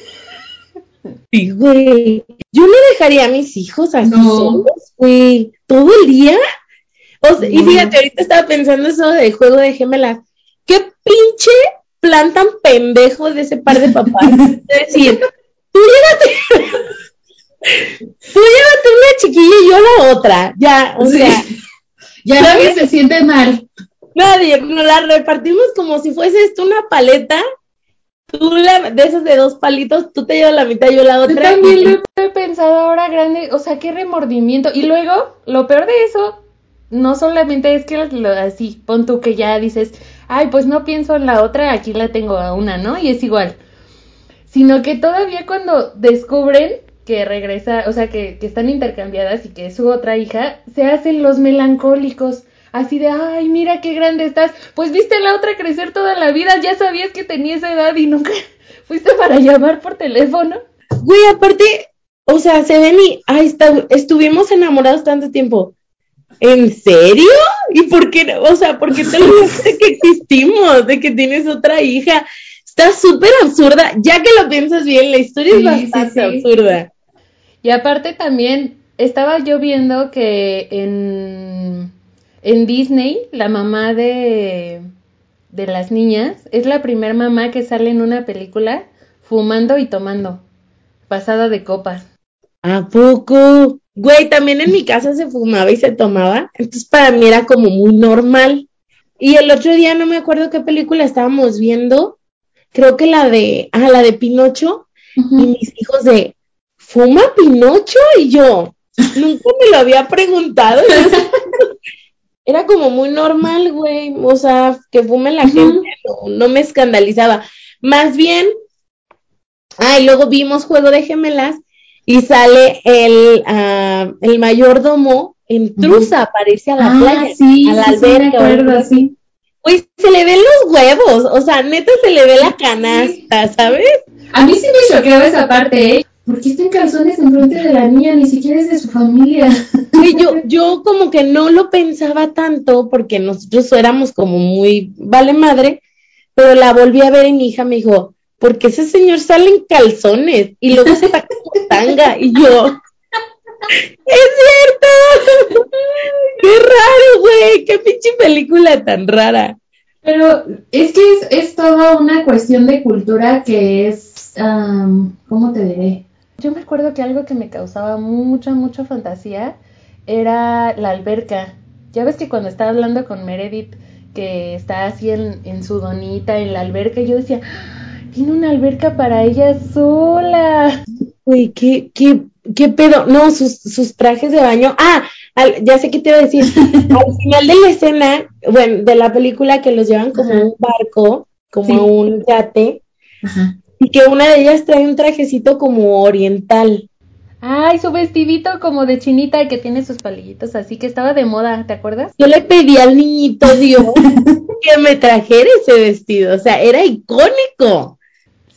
B: Sí, güey. Yo no dejaría a mis hijos así
C: No.
B: solos, güey. Todo el día. O sea, y fíjate, ahorita estaba pensando eso del juego de gemelas. Qué pinche plan tan pendejo de ese par de papás. (laughs) Es decir, tú llévate. Tú llévate una chiquilla y yo la otra. Ya, o
C: Sí.
B: sea,
C: Ya nadie se siente mal.
B: nadie. Nos la repartimos como si fuese esto una paleta. Tú la, de esas de dos palitos, tú te llevas la mitad y yo la
A: Yo
B: otra.
A: también lo he pensado ahora grande, o sea, qué remordimiento. Y luego, lo peor de eso, no solamente es que lo- así, pon tú que ya dices, ay, pues no pienso en la otra, aquí la tengo a una, ¿no? Y es igual. Sino que todavía cuando descubren que regresa, o sea, que, que están intercambiadas y que es su otra hija, se hacen los melancólicos. Así de, ay, mira qué grande estás. Pues viste a la otra crecer toda la vida, ya sabías que tenía esa edad y nunca (laughs) fuiste para llamar por teléfono.
B: Güey, aparte, o sea, se ven y, ay, está, estuvimos enamorados tanto tiempo. ¿En serio? ¿Y por qué? O sea, ¿por qué te (laughs) de que existimos? De que tienes otra hija. Está súper absurda. Ya que lo piensas bien, la historia
C: Sí,
B: es
C: sí,
B: bastante
C: sí.
B: absurda.
A: Y aparte también estaba yo viendo que en, en Disney la mamá de, de las niñas es la primer mamá que sale en una película fumando y tomando, pasada de copas.
B: ¿A poco? Güey, también en mi casa se fumaba y se tomaba. Entonces para mí era como muy normal. Y el otro día no me acuerdo qué película estábamos viendo. Creo que la de, ah, la de Pinocho. Y mis hijos de, ¿fuma Pinocho? Y yo, nunca me lo había preguntado. (laughs) Era como muy normal, güey. O sea, que fume la gente, no, no me escandalizaba. Más bien, ah, y luego vimos Juego de Gemelas y sale el, ah, el mayordomo en truza, aparece a la
C: ah,
B: playa,
C: sí,
B: a la
C: sí, sí, me
B: alberca.
C: acuerdo,
B: así.
C: sí.
B: Güey, se le ven los huevos, o sea, neta se le ve la canasta, ¿sabes?
C: A mí sí me choqueaba esa parte, ¿eh? ¿Por qué está en calzones enfrente de la niña? Ni siquiera es de su familia. (laughs)
B: Sí, yo, yo como que no lo pensaba tanto porque nosotros éramos como muy vale madre, pero la volví a ver y mi hija me dijo, porque ese señor sale en calzones y luego está con tanga y yo, es cierto, (laughs) qué raro, güey, qué pinche película tan rara.
C: Pero es que es, es toda una cuestión de cultura que es, am, ¿cómo te diré?
A: Yo me acuerdo que algo que me causaba mucha, mucha fantasía era la alberca. Ya ves que cuando estaba hablando con Meredith, que está así en, en su donita en la alberca, yo decía, "Ah, tiene una alberca para ella sola.
B: Güey, qué, qué, qué pedo, no, sus, sus trajes de baño, ah, al- ya sé qué te iba a decir, (laughs) al final de la escena, bueno, de la película que los llevan como un barco, como
C: Sí.
B: un yate,
C: Ajá.
B: Y que una de ellas trae un trajecito como oriental.
A: Ay, su vestidito como de chinita que tiene sus palillitos así que estaba de moda, ¿te acuerdas?
B: Yo le pedí al niñito Dios (laughs) que me trajera ese vestido, o sea, era icónico.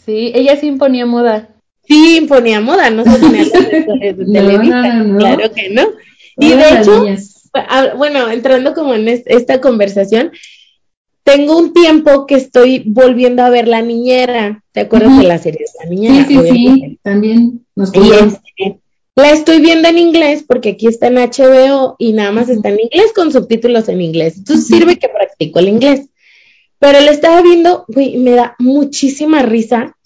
A: Sí, ella sí imponía moda.
B: Sí, imponía moda, no se ponía (laughs) de Televisa,
C: no, no, no.
B: claro que no. Y de hecho,
C: niñas.
B: Bueno, entrando como en es- esta conversación, tengo un tiempo que estoy volviendo a ver La Niñera. ¿Te acuerdas de la serie de La
C: Sí,
B: Niñera?
C: sí,
B: Obviamente.
C: sí, también nos
B: este, la estoy viendo en inglés porque aquí está en HBO y nada más está en inglés con subtítulos en inglés. Entonces sirve que practico el inglés. Pero la estaba viendo, güey, me da muchísima risa.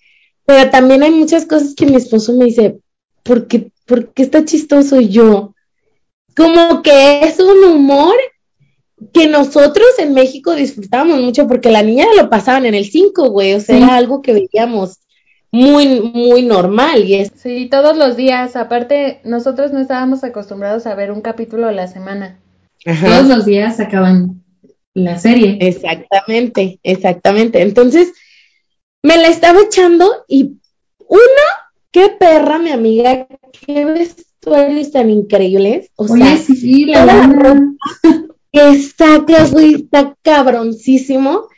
B: Pero también hay muchas cosas que mi esposo me dice, ¿por qué, por qué está chistoso yo? Como que es un humor que nosotros en México disfrutábamos mucho porque la niña lo pasaban en el 5, güey, o sea,
C: Sí.
B: era algo que veíamos muy, muy normal y es,
A: Sí, todos los días. Aparte, nosotros no estábamos acostumbrados a ver un capítulo a la semana.
B: ajá,
C: Todos los días sacaban la serie.
B: Exactamente, exactamente. Entonces, me la estaba echando y uno, qué perra, mi amiga, qué vestuarios tan increíbles. O
C: Oye,
B: sea,
C: sí, sí, la
B: la. Que sacas, güey, está cabroncísimo.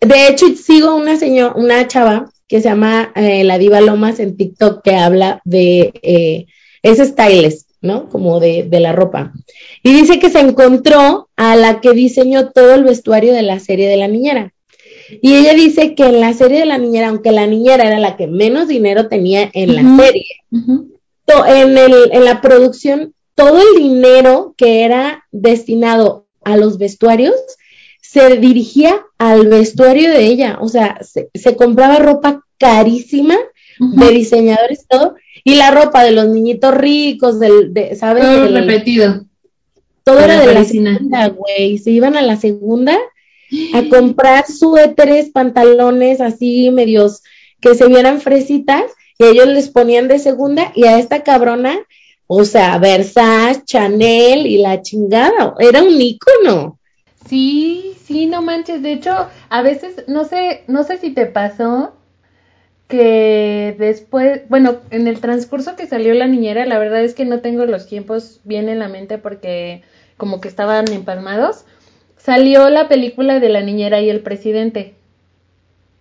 B: De hecho, sigo una señora, una chava que se llama eh, La Diva Lomas en TikTok que habla de eh, ese stylist, ¿no? Como de, de la ropa. Y dice que se encontró a la que diseñó todo el vestuario de la serie de la niñera. Y ella dice que en la serie de la niñera, aunque la niñera era la que menos dinero tenía en la serie, el, en la producción, todo el dinero que era destinado a los vestuarios se dirigía al vestuario de ella. O sea, se, se compraba ropa carísima de diseñadores y todo, y la ropa de los niñitos ricos, del, de, ¿sabes?
C: Todo repetido.
B: todo era de la segunda, güey. Se iban a la segunda a (gasps) comprar suéteres, pantalones así medios que se vieran fresitas y ellos les ponían de segunda y a esta cabrona, o sea, Versace, Chanel y la chingada, era un ícono.
A: Sí, sí, no manches. De hecho, a veces, no sé, no sé si te pasó que después, bueno, en el transcurso que salió la niñera, la verdad es que no tengo los tiempos bien en la mente porque como que estaban empalmados. Salió la película de la niñera y el presidente.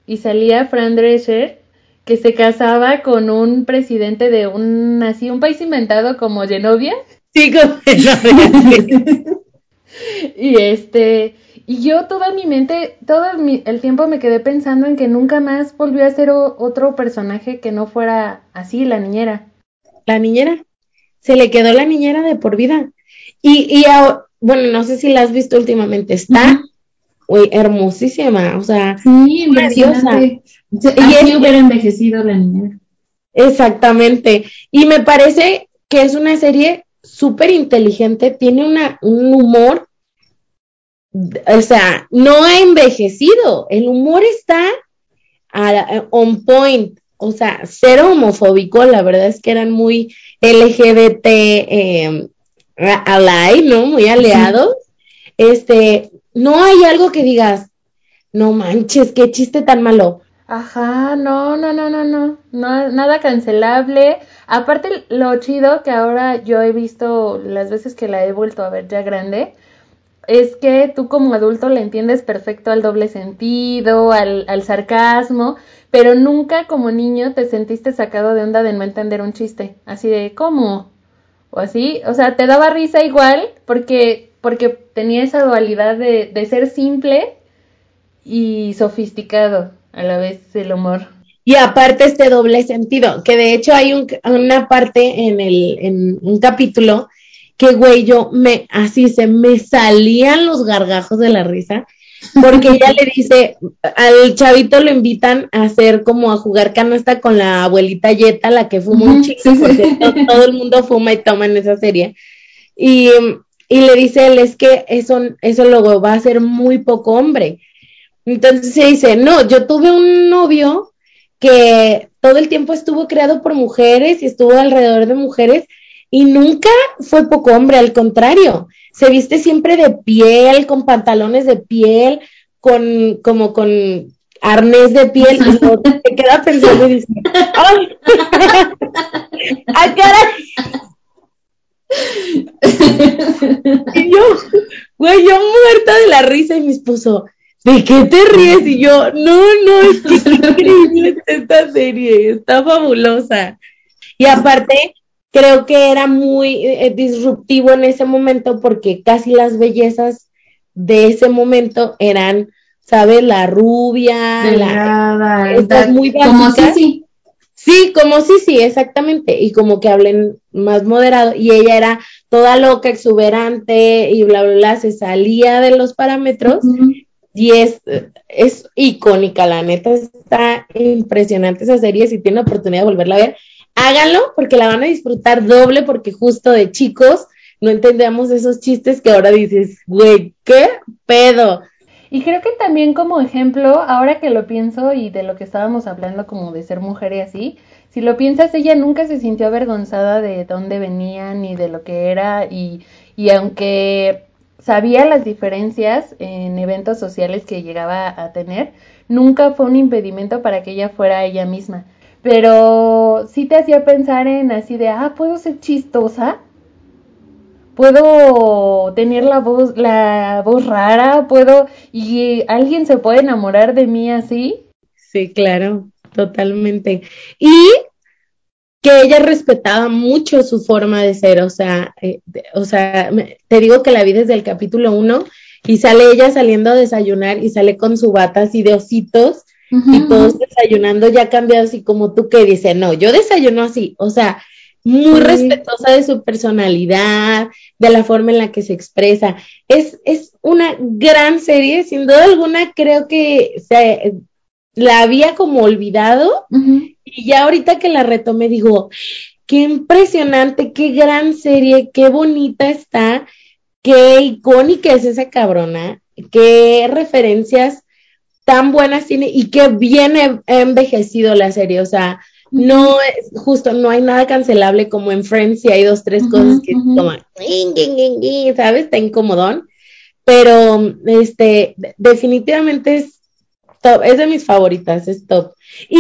A: Y salía Fran Drescher que se casaba con un presidente de un así un país inventado como Genovia.
B: Sí, como (laughs)
A: Y este, y yo toda mi mente, todo mi- el tiempo me quedé pensando en que nunca más volvió a ser o- otro personaje que no fuera así, la niñera.
B: la niñera. Se le quedó la niñera de por vida. Y, y bueno, no sé si la has visto últimamente, está, güey, hermosísima, o sea,
C: Sí. Se-
B: Y
C: Así
B: es-
C: hubiera envejecido la niñera.
B: Exactamente. Y me parece que es una serie súper inteligente, tiene una, un humor, o sea, no ha envejecido, el humor está a- on point, o sea, cero homofóbico, la verdad es que eran muy LGBT eh, ¿no? Muy aliados. Este, no hay algo que digas, no manches, qué chiste tan malo.
A: Ajá, no, no, no, no, no, no, nada cancelable. Aparte, lo chido que ahora yo he visto las veces que la he vuelto a ver ya grande, es que tú como adulto le entiendes perfecto al doble sentido, al, al sarcasmo, pero nunca como niño te sentiste sacado de onda de no entender un chiste, así de ¿cómo? O así, o sea, te daba risa igual porque, porque tenía esa dualidad de, de ser simple y sofisticado a la vez el humor.
B: Y aparte este doble sentido, que de hecho hay un, una parte en el, en un capítulo que güey, yo me, así se me salían los gargajos de la risa, porque ella le dice, al chavito lo invitan a hacer como a jugar canasta con la abuelita Yeta, la que fuma un chico, porque to- todo el mundo fuma y toma en esa serie. Y, y le dice él, es que eso, eso luego va a ser muy poco hombre. Entonces se dice, no, yo tuve un novio que todo el tiempo estuvo creado por mujeres y estuvo alrededor de mujeres y nunca fue poco hombre, al contrario, se viste siempre de piel, con pantalones de piel, con como con arnés de piel y te queda pensando y dice, ¡ay! ¡Ay, (laughs) caray! Y yo, güey, yo muerta de la risa y mi esposo, ¿de qué te ríes? Y yo, no, no, es que qué increíble esta serie, está fabulosa. Y aparte, creo que era muy eh, disruptivo en ese momento porque casi las bellezas de ese momento eran, ¿sabes? La rubia, la... Estas muy
C: como. Sí.
B: Como sí, sí, exactamente. Y como que hablen más moderado. Y ella era toda loca, exuberante y bla, bla, bla, se salía de los parámetros y es, es icónica, la neta está impresionante esa serie. Si tienen oportunidad de volverla a ver, háganlo porque la van a disfrutar doble porque justo de chicos no entendíamos esos chistes que ahora dices, güey, ¿qué pedo?
A: Y creo que también como ejemplo, ahora que lo pienso y de lo que estábamos hablando como de ser mujer y así, si lo piensas, ella nunca se sintió avergonzada de dónde venía ni de lo que era y, y aunque sabía las diferencias en eventos sociales que llegaba a tener, nunca fue un impedimento para que ella fuera ella misma. Pero sí te hacía pensar en así de, ah, puedo ser chistosa, puedo tener la voz, la voz rara, puedo, y alguien se puede enamorar de mí así.
B: Sí, claro, totalmente. Y que ella respetaba mucho su forma de ser, o sea, eh, o sea, te digo que la vi desde el capítulo uno y sale ella saliendo a desayunar y sale con su bata así de ositos y todos desayunando ya cambiados y como tú que dice, no, yo desayuno así, o sea, muy respetuosa de su personalidad, de la forma en la que se expresa. Es, es una gran serie, sin duda alguna creo que se, la había como olvidado y ya ahorita que la retomé digo, qué impresionante, qué gran serie, qué bonita está, qué icónica es esa cabrona, qué referencias tan buenas tiene y qué bien ha envejecido la serie, o sea, no es justo, no hay nada cancelable como en Friends y hay dos, tres cosas que como, ¿sabes? Está incomodón, pero este, definitivamente es top, es de mis favoritas, es top. Y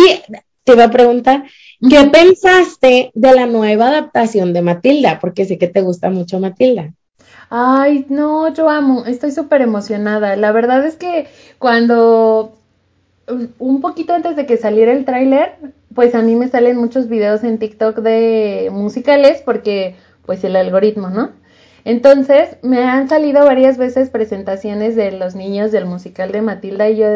B: te iba a preguntar, ¿qué pensaste de la nueva adaptación de Matilda? Porque sé que te gusta mucho Matilda.
A: Ay, no, yo amo, estoy súper emocionada. La verdad es que cuando, un poquito antes de que saliera el tráiler, pues a mí me salen muchos videos en TikTok de musicales porque, pues el algoritmo, ¿no? Entonces, me han salido varias veces presentaciones de los niños del musical de Matilda y yo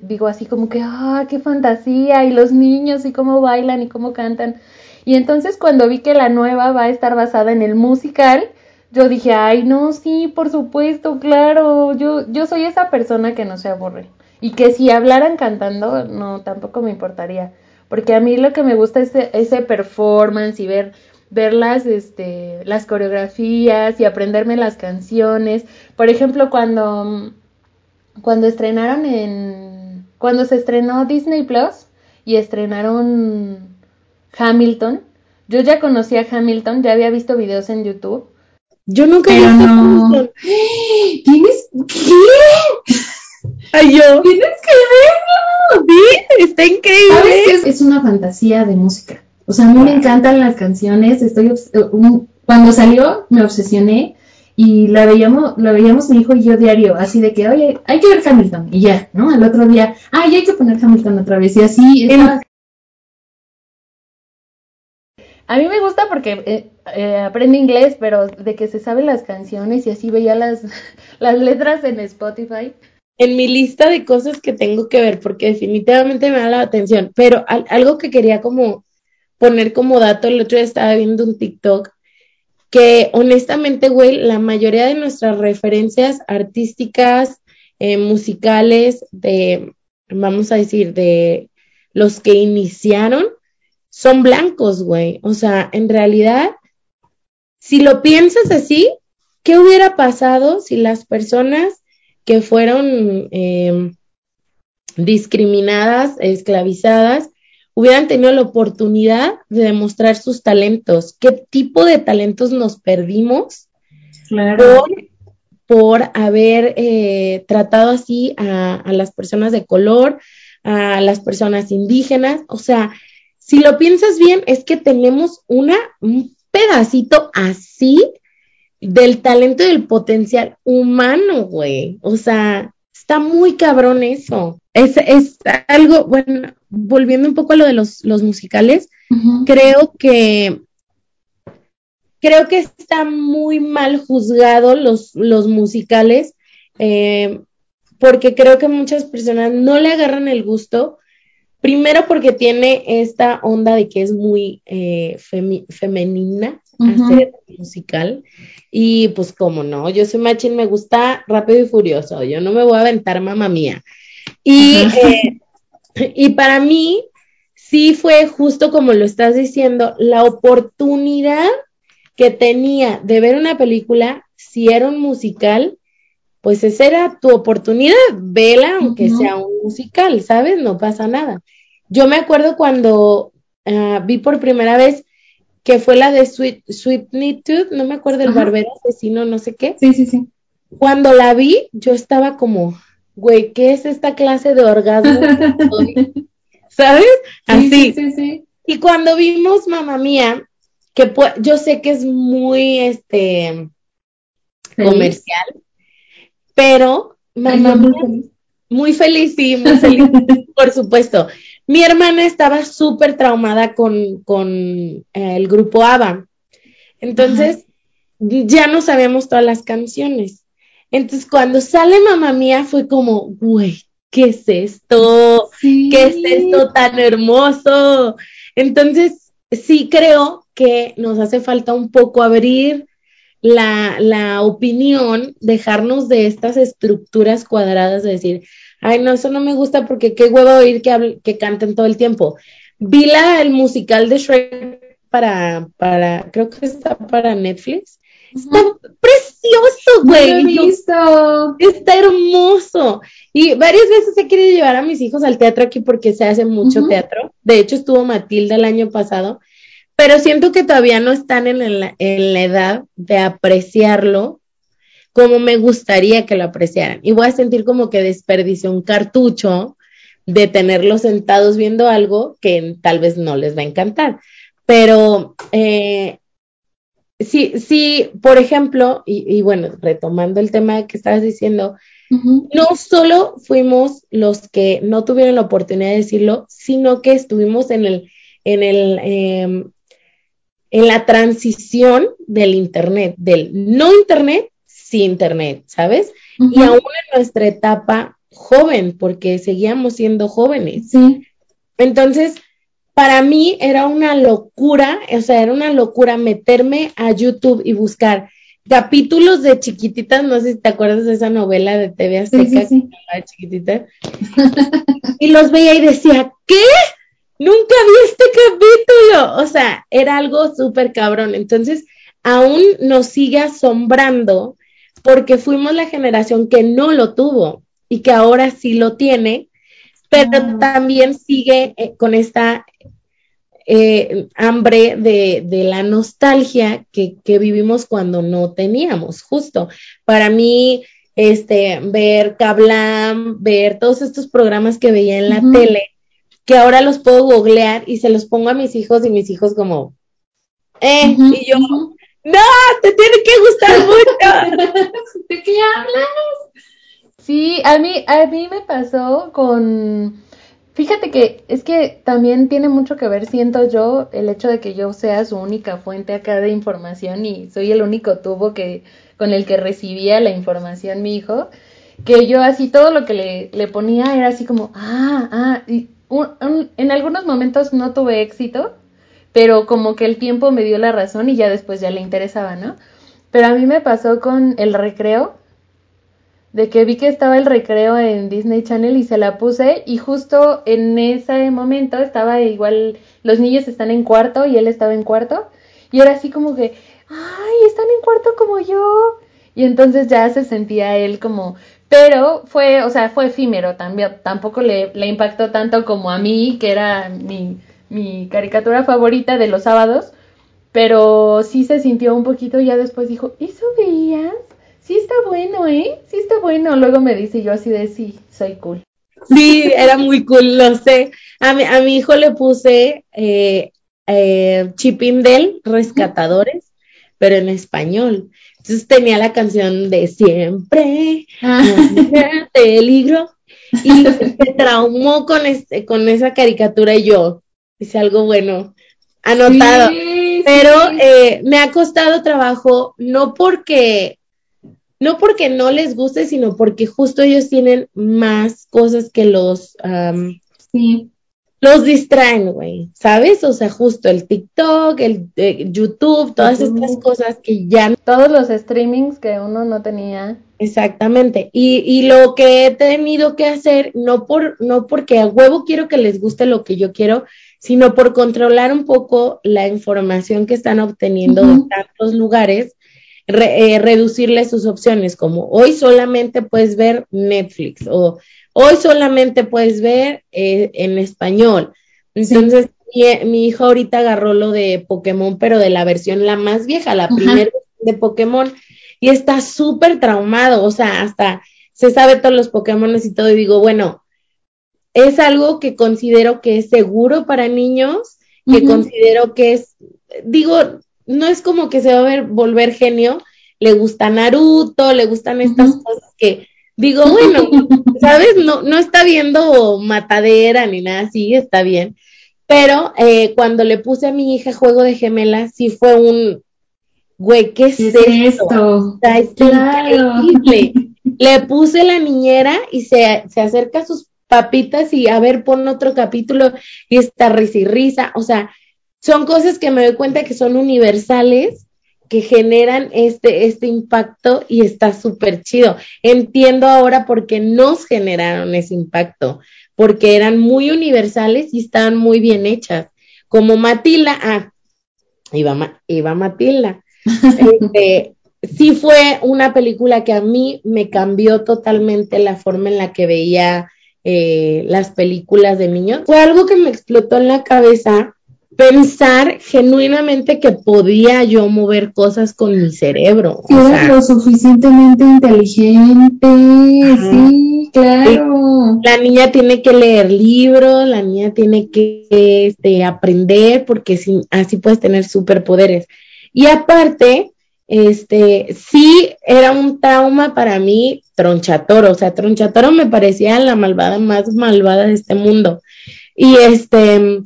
A: digo así como que, ah, qué fantasía, y los niños y cómo bailan y cómo cantan. Y entonces cuando vi que la nueva va a estar basada en el musical, yo dije, ay, no, sí, por supuesto, claro, yo, yo soy esa persona que no se aburre. Y que si hablaran cantando, no, tampoco me importaría. Porque a mí lo que me gusta es ese performance y ver ver las, este, las coreografías y aprenderme las canciones. Por ejemplo, cuando, cuando estrenaron en, cuando se estrenó Disney Plus y estrenaron Hamilton, yo ya conocía Hamilton, ya había visto videos en YouTube.
B: Yo nunca he visto Hamilton. (gasps)
C: ¿Tienes qué?
B: Ay, yo.
C: Tienes que verlo.
B: Sí, está increíble.
C: Es, es una fantasía de música. O sea, a mí me encantan las canciones, estoy eh, cuando salió me obsesioné y la veíamos, la veíamos mi hijo y yo diario, así de que, oye, hay que ver Hamilton y ya, ¿no? El otro día, ay, hay que poner Hamilton otra vez y así.
A: A mí me gusta porque eh, eh, aprende inglés, pero de que se saben las canciones y así veía las, (laughs) las letras en Spotify.
B: En mi lista de cosas que tengo que ver, porque definitivamente me da la atención, pero algo que quería como poner como dato, el otro día estaba viendo un TikTok que honestamente, güey, la mayoría de nuestras referencias artísticas, eh, musicales, de, vamos a decir, de los que iniciaron, son blancos, güey. O sea, en realidad, si lo piensas así, ¿qué hubiera pasado si las personas que fueron eh, discriminadas, esclavizadas, hubieran tenido la oportunidad de demostrar sus talentos. ¿Qué tipo de talentos nos perdimos por, haber eh, tratado así a, las personas de color, a las personas indígenas? O sea, si lo piensas bien, es que tenemos una, un pedacito así del talento y del potencial humano, güey. O sea, está muy cabrón eso. Es, es algo, bueno, volviendo un poco a lo de los, musicales, creo que creo que está muy mal juzgado los, los musicales, eh, porque creo que muchas personas no le agarran el gusto, primero porque tiene esta onda de que es muy eh, femenina hacer musical, y pues como no, yo soy machín, me gusta rápido y furioso, yo no me voy a aventar mamá mía. Y y para mí, sí fue justo como lo estás diciendo, la oportunidad que tenía de ver una película, si era un musical, pues esa era tu oportunidad, vela aunque sea un musical, ¿sabes? No pasa nada. Yo me acuerdo cuando ah, vi por primera vez que fue la de Sweet, Sweetnitude, no me acuerdo el barbero asesino, no sé qué.
C: Sí, sí, sí.
B: cuando la vi, yo estaba como, güey, ¿qué es esta clase de orgasmo? (laughs) ¿Sabes? Así.
A: Sí, sí, sí.
B: Y cuando vimos Mamá Mía, que yo sé que es muy este comercial, pero Mamá Mía, muy feliz, sí, muy feliz, (laughs) por supuesto. Mi hermana estaba súper traumada con, con eh, el grupo ABBA. Entonces, ya no sabíamos todas las canciones. Entonces, cuando sale Mamá Mía, fue como, güey, ¿qué es esto? ¿Qué es esto tan hermoso? Entonces, sí creo que nos hace falta un poco abrir la, la opinión, dejarnos de estas estructuras cuadradas de decir, ay, no, eso no me gusta porque qué huevo oír que, que canten todo el tiempo. Vi la, el musical de Shrek para, para, creo que está para Netflix. Está precioso, güey. Está hermoso. Y varias veces he querido llevar a mis hijos al teatro aquí porque se hace mucho teatro. De hecho, estuvo Matilda el año pasado, pero siento que todavía no están en la, en la edad de apreciarlo como me gustaría que lo apreciaran. Y voy a sentir como que desperdicio un cartucho de tenerlos sentados viendo algo que tal vez no les va a encantar. Pero eh, sí, sí, por ejemplo, y, bueno, retomando el tema que estabas diciendo, no solo fuimos los que no tuvieron la oportunidad de decirlo, sino que estuvimos en el, en el, em, en la transición del Internet, del no Internet sí Internet, ¿sabes? Y aún en nuestra etapa joven, porque seguíamos siendo jóvenes.
A: Sí.
B: Entonces, para mí era una locura, o sea, era una locura meterme a YouTube y buscar capítulos de chiquititas, no sé si te acuerdas de esa novela de TV Azteca, sí, chiquitita, (laughs) y los veía y decía, ¿qué? Nunca vi este capítulo, o sea, era algo súper cabrón, entonces aún nos sigue asombrando porque fuimos la generación que no lo tuvo y que ahora sí lo tiene, pero ah. también sigue eh, con esta eh, hambre de, la nostalgia que, vivimos cuando no teníamos, justo. Para mí, este, ver Kablam, ver todos estos programas que veía en la tele, que ahora los puedo googlear y se los pongo a mis hijos y mis hijos como, eh, y yo, no, te tiene que gustar mucho. (laughs)
A: ¿De qué hablas? Sí, a mí, a mí me pasó con, fíjate que es que también tiene mucho que ver, siento yo, el hecho de que yo sea su única fuente acá de información y soy el único tubo que, con el que recibía la información mi hijo, que yo así todo lo que le, le ponía era así como, ah, ah, y en algunos momentos no tuve éxito, pero como que el tiempo me dio la razón y ya después ya le interesaba, ¿no? Pero a mí me pasó con el recreo, de que vi que estaba el recreo en Disney Channel y se la puse y justo en ese momento estaba igual, los niños están en cuarto y él estaba en cuarto y era así como que, ay, están en cuarto como yo. Y entonces ya se sentía él como, pero fue, o sea, fue efímero también, tampoco le, le impactó tanto como a mí, que era mi, mi caricatura favorita de los sábados, pero sí se sintió un poquito y ya después dijo, ¿eso veías? Sí está bueno, ¿eh? Sí está bueno. Luego me dice yo así de sí, soy cool.
B: Sí, era muy cool, lo sé. A mi, a mi hijo le puse eh, eh, Chipindel, Rescatadores, pero en español. Entonces tenía la canción de Siempre, ah. peligro, y (laughs) se traumó con, este, con esa caricatura y yo, Dice algo bueno, anotado. Pero eh, me ha costado trabajo, no porque, no porque no les guste, sino porque justo ellos tienen más cosas que los,
A: sí.
B: los distraen, güey, ¿sabes? O sea, justo el TikTok, el eh, YouTube, todas estas cosas que ya...
A: Todos los streamings que uno no tenía.
B: Exactamente. Y, y lo que he tenido que hacer, no por, no porque a huevo quiero que les guste lo que yo quiero, sino por controlar un poco la información que están obteniendo de tantos lugares, eh, reducirle sus opciones, como hoy solamente puedes ver Netflix o hoy solamente puedes ver eh, en español. Entonces, mi, hijo ahorita agarró lo de Pokémon, pero de la versión la más vieja, la primera de Pokémon. y está súper traumado, o sea, hasta se sabe todos los Pokémon y todo, y digo, bueno, es algo que considero que es seguro para niños, que considero que es, digo, no es como que se va a ver, volver genio, le gusta Naruto, le gustan estas cosas que digo, bueno, (laughs) ¿sabes? No, no está viendo matadera ni nada así, está bien. Pero eh, cuando le puse a mi hija juego de gemelas, sí fue un, güey, ¿qué es, esto? increíble. (laughs) Le puse la niñera y se, se acerca a sus papitas y a ver, pon otro capítulo y está risa y risa. O sea, son cosas que me doy cuenta que son universales, que generan este, este impacto y está súper chido. Entiendo ahora por qué nos generaron ese impacto, porque eran muy universales y estaban muy bien hechas. Como Matilda, ah, iba, iba Matilda. (laughs) Este, sí fue una película que a mí me cambió totalmente la forma en la que veía eh, las películas de niños. Fue algo que me explotó en la cabeza pensar genuinamente que podía yo mover cosas con mi cerebro.
C: Eras lo suficientemente inteligente, sí, claro.
B: La niña tiene que leer libros, la niña tiene que este, aprender porque así puedes tener superpoderes. Y aparte, este, sí era un trauma para mí Tronchatoro, o sea, Tronchatoro me parecía la malvada más malvada de este mundo. Y este,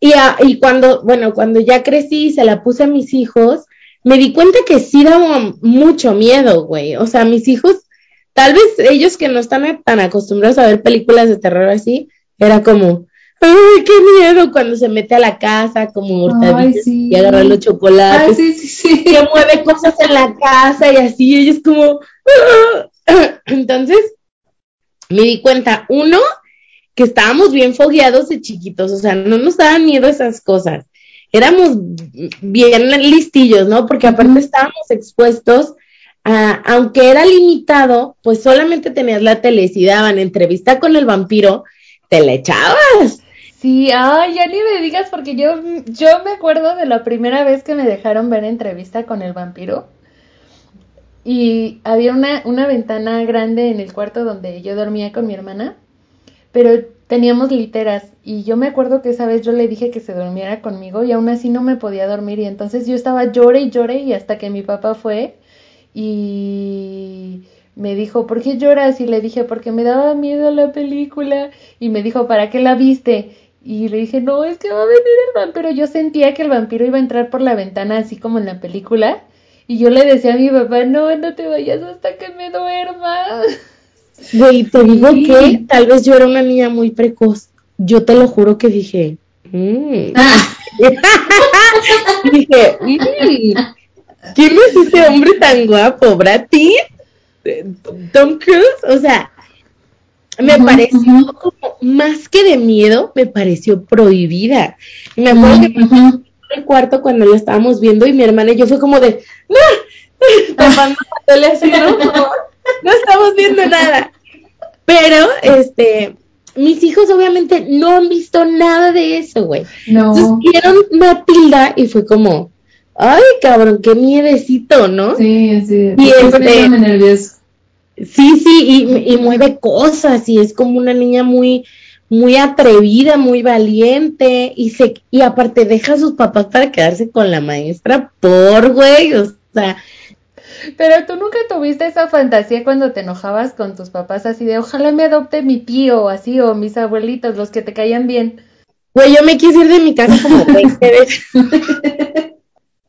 B: y, y cuando, bueno, cuando ya crecí y se la puse a mis hijos, me di cuenta que sí daba mucho miedo, güey. O sea, mis hijos, tal vez ellos que no están tan acostumbrados a ver películas de terror así, era como, ¡ay, qué miedo! Cuando se mete a la casa, como hurtadillas y agarra los chocolates.
C: Ay, sí, sí, sí.
B: Que mueve cosas en la casa y así, ellos como. ¡ah! (clears throat) Entonces, me di cuenta, uno, que estábamos bien fogueados de chiquitos, o sea, no nos daban miedo esas cosas. Éramos bien listillos, ¿no? Porque aparte estábamos expuestos a, aunque era limitado, pues solamente tenías la tele, si daban entrevista con el vampiro, te la echabas.
A: Sí, ay, ya ni me digas porque yo, yo me acuerdo de la primera vez que me dejaron ver entrevista con el vampiro. Y había una, una ventana grande en el cuarto donde yo dormía con mi hermana, pero teníamos literas y yo me acuerdo que esa vez yo le dije que se durmiera conmigo y aún así no me podía dormir y entonces yo estaba llore y llore y hasta que mi papá fue y me dijo, ¿por qué lloras? Y le dije, porque me daba miedo la película. Y me dijo, ¿para qué la viste? Y le dije, no, es que va a venir el vampiro. Yo sentía que el vampiro iba a entrar por la ventana, así como en la película. Y yo le decía a mi papá, no, no te vayas hasta que me duerma.
B: Güey, te (laughs) digo que tal vez yo era una niña muy precoz. Yo te lo juro que dije, mm". (laughs) dije, mm, ¿quién es ese hombre tan guapo? ¿Brad Tom Cruise, o sea, me pareció como más que de miedo, me pareció prohibida. Y me acuerdo que en el cuarto cuando lo estábamos viendo y mi hermana y yo fue como de, no, (laughs) no estamos viendo nada. Pero, este, mis hijos obviamente no han visto nada de eso, güey. No. Entonces vieron Matilda y fue como, ay, cabrón, qué miedecito, ¿no?
C: Sí, sí.
B: Y este, nervioso. Sí, sí, y, y, mueve cosas y es como una niña muy, muy atrevida, muy valiente y se, y aparte deja a sus papás para quedarse con la maestra por, güey, o sea.
A: Pero tú nunca tuviste esa fantasía cuando te enojabas con tus papás así de ojalá me adopte mi tío así o mis abuelitos, los que te caían bien.
B: Güey, yo me quise ir de mi casa como (laughs) 20 veces.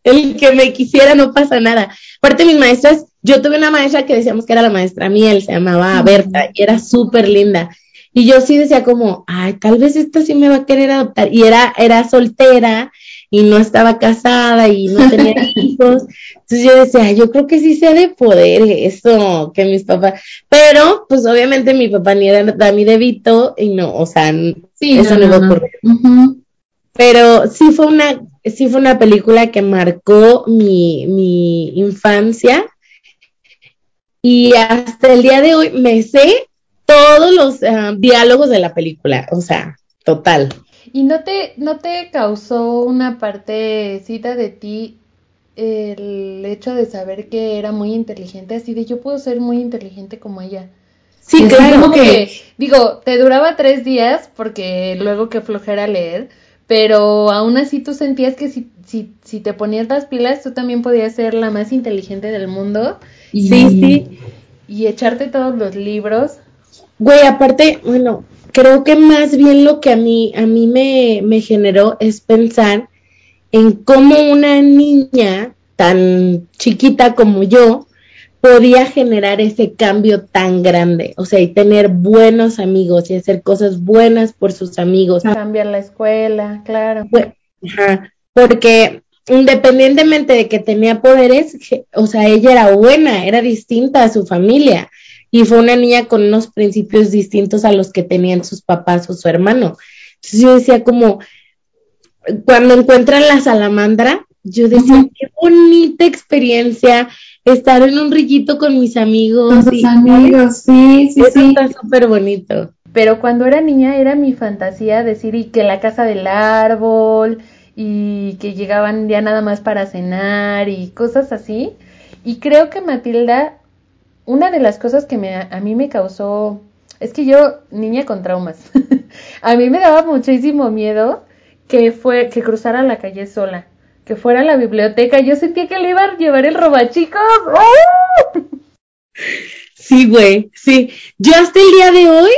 B: el que me quisiera no pasa nada. Aparte, mis maestras, yo tuve una maestra que decíamos que era la maestra miel, se llamaba Berta, y era súper linda. Y yo sí decía como, ay, tal vez esta sí me va a querer adoptar. Y era, era soltera y no estaba casada y no tenía (laughs) hijos. Entonces yo decía, yo creo que sí sea de poder eso, que mis papás, pero pues obviamente mi papá ni era Dami de Vito y no, o sea, sí, eso no, no, no. Pero sí fue una, sí fue una película que marcó mi, mi infancia y hasta el día de hoy me sé todos los ah, diálogos de la película, o sea, total.
A: ¿Y no te, no te causó una partecita de ti el hecho de saber que era muy inteligente, así de yo puedo ser muy inteligente como ella.
B: Sí,
A: así
B: claro
A: como
B: que,
A: digo, te duraba tres días porque luego que flojera leer, pero aún así tú sentías que si, si, si te ponías las pilas, tú también podías ser la más inteligente del mundo
C: Y-
B: sí, sí.
A: y echarte todos los libros.
B: Güey, aparte, bueno, creo que más bien lo que a mí, a mí me, me generó es pensar en cómo una niña tan chiquita como yo podía generar ese cambio tan grande, o sea, y tener buenos amigos y hacer cosas buenas por sus amigos.
A: Cambiar la escuela, claro.
B: Bueno, ajá, porque independientemente de que tenía poderes, o sea, ella era buena, era distinta a su familia y fue una niña con unos principios distintos a los que tenían sus papás o su hermano. Entonces yo decía como, cuando encuentran la salamandra, yo decía, qué bonita experiencia estar en un rillito con mis amigos.
C: Con sus
B: y-
C: amigos, sí, sí,
B: Eso
C: sí.
B: está súper bonito.
A: Pero cuando era niña era mi fantasía decir y que la casa del árbol y que llegaban ya nada más para cenar y cosas así. Y creo que Matilda, una de las cosas que me, a mí me causó, es que yo, niña con traumas, (laughs) a mí me daba muchísimo miedo que fue, que cruzara la calle sola, que fuera a la biblioteca. Yo sentía que le iba a llevar el robachicos. ¡Oh! (laughs)
B: Sí, güey, sí. Yo hasta el día de hoy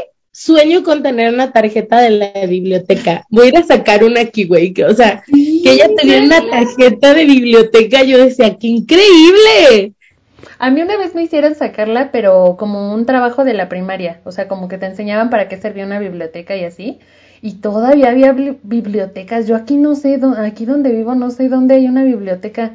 B: sueño con tener una tarjeta de la biblioteca. Voy a ir a sacar una aquí, güey. que, o sea, que ella tenía una tarjeta de biblioteca. Yo decía, ¡qué increíble!
A: A mí una vez me hicieron sacarla, pero como un trabajo de la primaria, o sea, como que te enseñaban para qué servía una biblioteca y así. Y todavía había bli- bibliotecas. Yo aquí no sé, aquí donde vivo no sé dónde hay una biblioteca.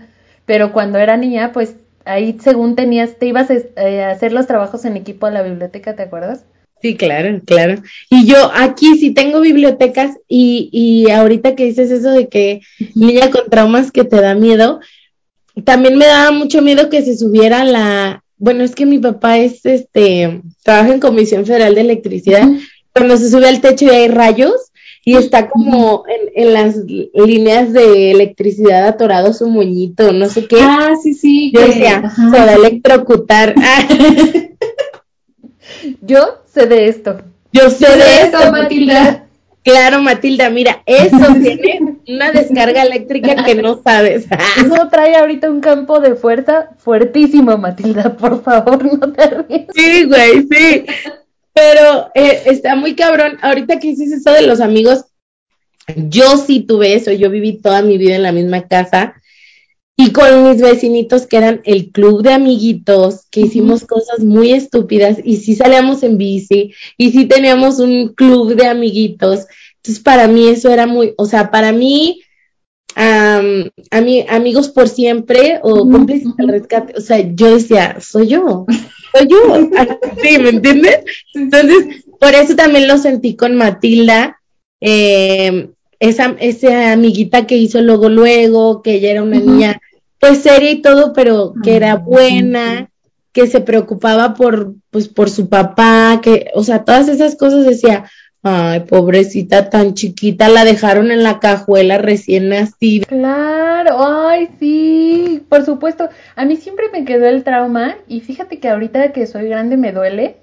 A: Pero cuando era niña, pues ahí según tenías, te ibas eh, a hacer los trabajos en equipo a la biblioteca, ¿te acuerdas?
B: Sí, claro, claro. Y yo aquí sí tengo bibliotecas y, y ahorita que dices eso de que niña con traumas que te da miedo, también me daba mucho miedo que se subiera la, bueno, es que mi papá es este, trabaja en Comisión Federal de Electricidad, cuando se sube al techo y hay rayos y está como en, en las líneas de electricidad atorado su moñito, no sé qué.
C: Ah, sí, sí.
B: Yo decía, se va a electrocutar. Ah, (laughs)
A: Yo sé de esto.
B: yo sé de
C: eso, Matilda.
B: Claro, Matilda, mira, eso (laughs) tiene una descarga eléctrica que no sabes. (laughs)
A: Eso trae ahorita un campo de fuerza fuertísimo, Matilda. Por favor, no te rías.
B: Sí, güey, sí. Pero eh, está muy cabrón. Ahorita que dices eso de los amigos, yo sí tuve eso. Yo viví toda mi vida en la misma casa y con mis vecinitos que eran el club de amiguitos, que hicimos cosas muy estúpidas y sí salíamos en bici y sí teníamos un club de amiguitos. Entonces para mí eso era muy, o sea, para mí, am, a mí amigos por siempre o
C: Ujú,
B: cómplices al
C: ujú.
B: rescate, o sea, yo decía, soy yo, soy yo. (laughs) Sí, ¿me entiendes? Entonces, por eso también lo sentí con Matilda, eh, esa, esa amiguita que hizo luego, luego, que ella era una niña, pues seria y todo, pero que era
C: Ah,
B: buena, que se preocupaba por, pues, por su papá, que, o sea, todas esas cosas decía, ay, pobrecita tan chiquita, la dejaron en la cajuela recién nacida.
A: Claro, ay, sí, por supuesto. A mí siempre me quedó el trauma y fíjate que ahorita que soy grande me duele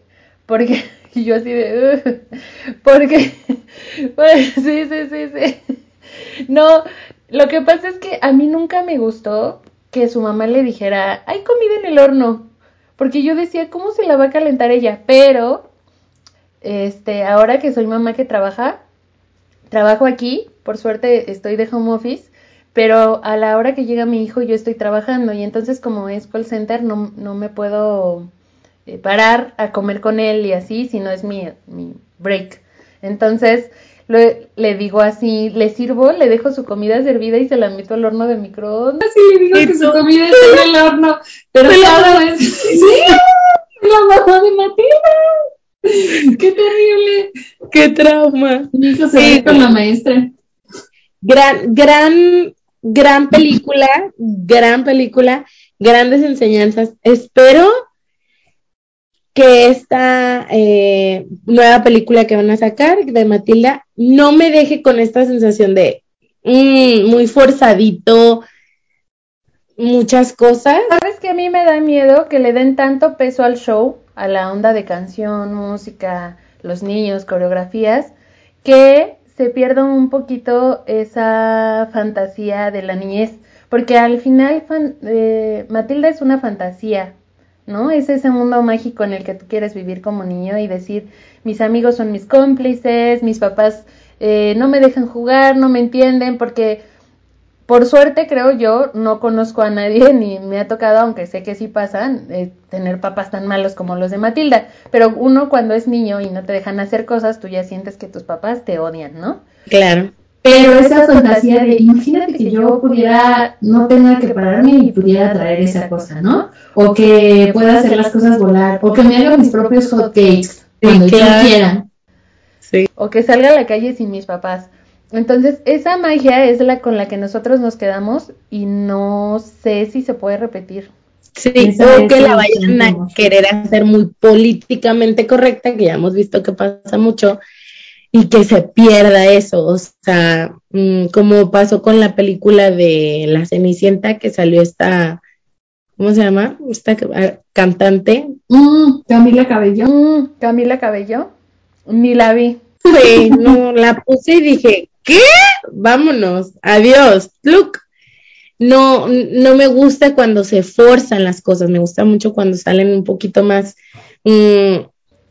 A: porque y (laughs) yo así de "Ugh", porque (laughs) pues, sí, sí, sí, sí. No, lo que pasa es que a mí nunca me gustó que su mamá le dijera, "Hay comida en el horno", porque yo decía, ¿cómo se la va a calentar ella? Pero este, ahora que soy mamá que trabaja, trabajo aquí, por suerte estoy de home office, pero a la hora que llega mi hijo yo estoy trabajando y entonces como es call center no, no me puedo eh, parar a comer con él y así, si no es mi, mi break. Entonces le digo así, le sirvo, le dejo su comida servida y se la meto al horno de microondas.
C: Sí, le digo
B: ¿Y
C: que su comida está en el horno, pero cada vez... ¡Sí! La mamá de Matilda. ¡Qué terrible!
B: ¡Qué trauma!
C: Mi hijo se
B: Sí,
C: ve con la maestra.
B: Gran, gran, gran película, gran película, grandes enseñanzas. Espero que esta eh, nueva película que van a sacar de Matilda no me deje con esta sensación de mm, muy forzadito. muchas cosas.
A: ¿Sabes que a mí me da miedo que le den tanto peso al show, a la onda de canción, música, los niños, coreografías, que se pierda un poquito esa fantasía de la niñez? Porque al final eh, Matilda es una fantasía, ¿no? Es ese mundo mágico en el que tú quieres vivir como niño y decir, mis amigos son mis cómplices, mis papás eh, no me dejan jugar, no me entienden, porque por suerte creo yo, no conozco a nadie (laughs) ni me ha tocado, aunque sé que sí pasan, eh, tener papás tan malos como los de Matilda, pero uno cuando es niño y no te dejan hacer cosas, tú ya sientes que tus papás te odian, ¿no?
B: Claro.
C: Pero esa fantasía de, imagínate que yo pudiera, no tenga que pararme y pudiera traer esa cosa, ¿no? O que pueda hacer las cosas volar, o que me haga mis propios hotcakes cuando yo quiera.
A: Sí. O que salga a la calle sin mis papás. Entonces, esa magia es la con la que nosotros nos quedamos y no sé si se puede repetir.
B: Sí, o que la vayan a querer hacer muy políticamente correcta, que ya hemos visto que pasa mucho, y que se pierda eso, o sea, mm, como pasó con la película de La Cenicienta que salió esta, ¿cómo se llama? Esta ah, cantante.
C: Mm, Camila Cabello.
A: Mm, Camila Cabello. Ni la vi.
B: Sí, (laughs) no, la puse y dije, ¿qué? Vámonos, adiós, look. No, no me gusta cuando se forzan las cosas, me gusta mucho cuando salen un poquito más...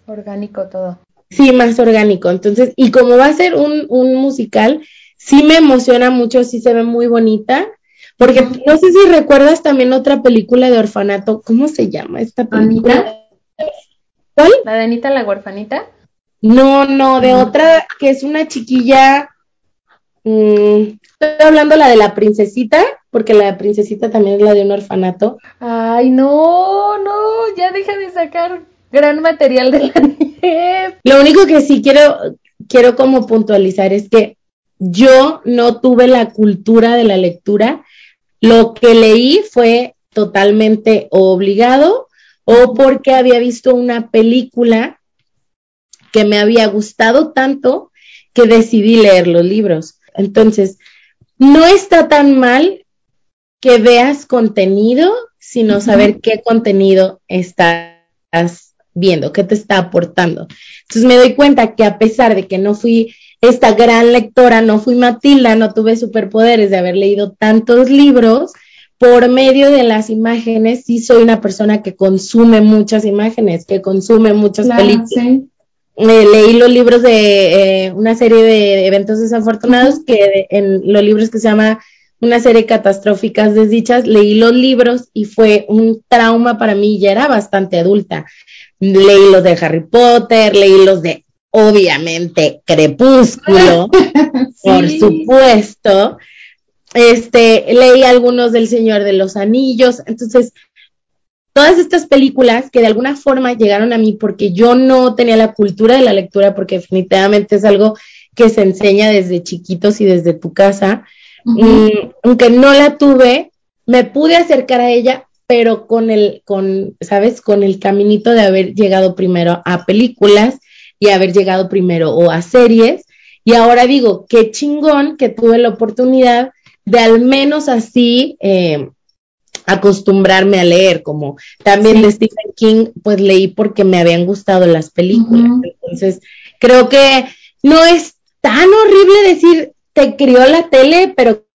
A: Orgánico todo.
B: Sí, más orgánico. Entonces, y como va a ser un, un musical, sí me emociona mucho, sí se ve muy bonita. Porque no sé si recuerdas también otra película de orfanato, ¿cómo se llama esta película?
A: ¿Cuál? ¿La de Anita la huerfanita?
B: No, no, de otra que es una chiquilla. Mm, estoy hablando la de la princesita, porque la de princesita también es la de un orfanato.
A: Ay, no, no, ya deja de sacar gran material de la. (laughs)
B: Lo único que sí quiero, quiero como puntualizar es que yo no tuve la cultura de la lectura. Lo que leí fue totalmente obligado o porque había visto una película que me había gustado tanto que decidí leer los libros. Entonces, no está tan mal que veas contenido, sino saber qué contenido estás viendo, qué te está aportando. Entonces me doy cuenta que a pesar de que no fui esta gran lectora, no fui Matilda, no tuve superpoderes de haber leído tantos libros, por medio de las imágenes sí soy una persona que consume muchas imágenes, que consume muchas películas. Eh, leí los libros de eh, una serie de eventos desafortunados que en los libros que se llama una serie catastróficas desdichas, leí los libros y fue un trauma para mí, ya era bastante adulta leí los de Harry Potter, leí los de, obviamente, Crepúsculo, (laughs) por supuesto. Este, leí algunos del Señor de los Anillos. Entonces, todas estas películas que de alguna forma llegaron a mí porque yo no tenía la cultura de la lectura, porque definitivamente es algo que se enseña desde chiquitos y desde tu casa. Mm, aunque no la tuve, me pude acercar a ella pero con el, con, ¿sabes? Con el caminito de haber llegado primero a películas y haber llegado primero o a series. Y ahora digo, qué chingón que tuve la oportunidad de al menos así eh, acostumbrarme a leer, como también de Stephen King, pues leí porque me habían gustado las películas. Entonces, creo que no es tan horrible decir, te crió la tele, pero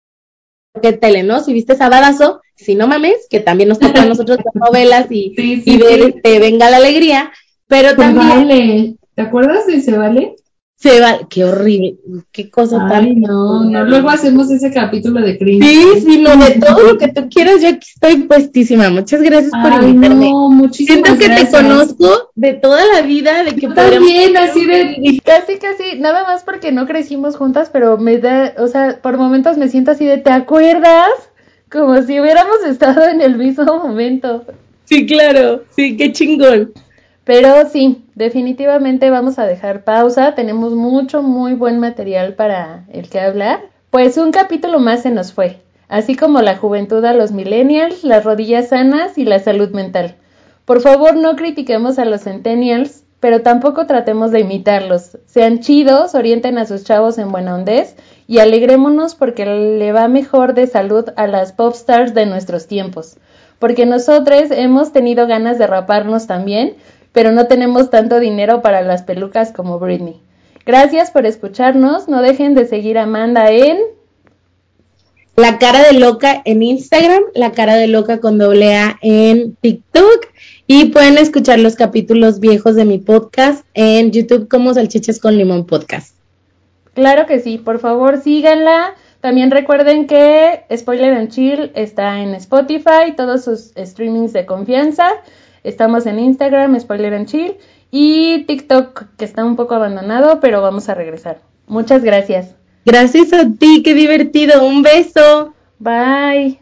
B: qué tele, ¿no? Si viste Sabadazo, si no mames, que también nos toca a (laughs) nosotros las novelas y, y ver este, Venga la Alegría, pero también...
C: ¿Te acuerdas de Se Vale?
B: Se vale, qué horrible, qué cosa
C: Ay, tan. No, no, luego hacemos ese capítulo de cringe.
B: Sí, sí, no, de todo lo que tú quieras, yo aquí estoy puestísima. Muchas gracias por invitarme. No, muchísimas Siento que te conozco de toda la vida, de que
A: también así de casi casi, nada más porque no crecimos juntas, pero me da, o sea, por momentos me siento así de, ¿te acuerdas? Como si hubiéramos estado en el mismo momento.
B: Sí, claro, sí, qué chingón.
A: Pero sí, definitivamente vamos a dejar pausa. Tenemos mucho, muy buen material para el que hablar. Pues un capítulo más se nos fue, así como la juventud a los millennials, las rodillas sanas y la salud mental. Por favor, no critiquemos a los centennials pero tampoco tratemos de imitarlos. Sean chidos, orienten a sus chavos en buena ondez y alegrémonos porque le va mejor de salud a las pop stars de nuestros tiempos. Porque nosotros hemos tenido ganas de raparnos también, pero no tenemos tanto dinero para las pelucas como Britney. Gracias por escucharnos. No dejen de seguir a Amanda en
B: La cara de loca en Instagram, La cara de loca con doble A en TikTok y pueden escuchar los capítulos viejos de mi podcast en YouTube como Salchichas con Limón Podcast.
A: Claro que sí, por favor síganla. También recuerden que Spoiler and Chill está en Spotify, todos sus streamings de confianza. Estamos en Instagram, Spoiler and Chill, y TikTok, que está un poco abandonado, pero vamos a regresar. Muchas gracias.
B: Gracias a ti, qué divertido. Un beso.
A: Bye.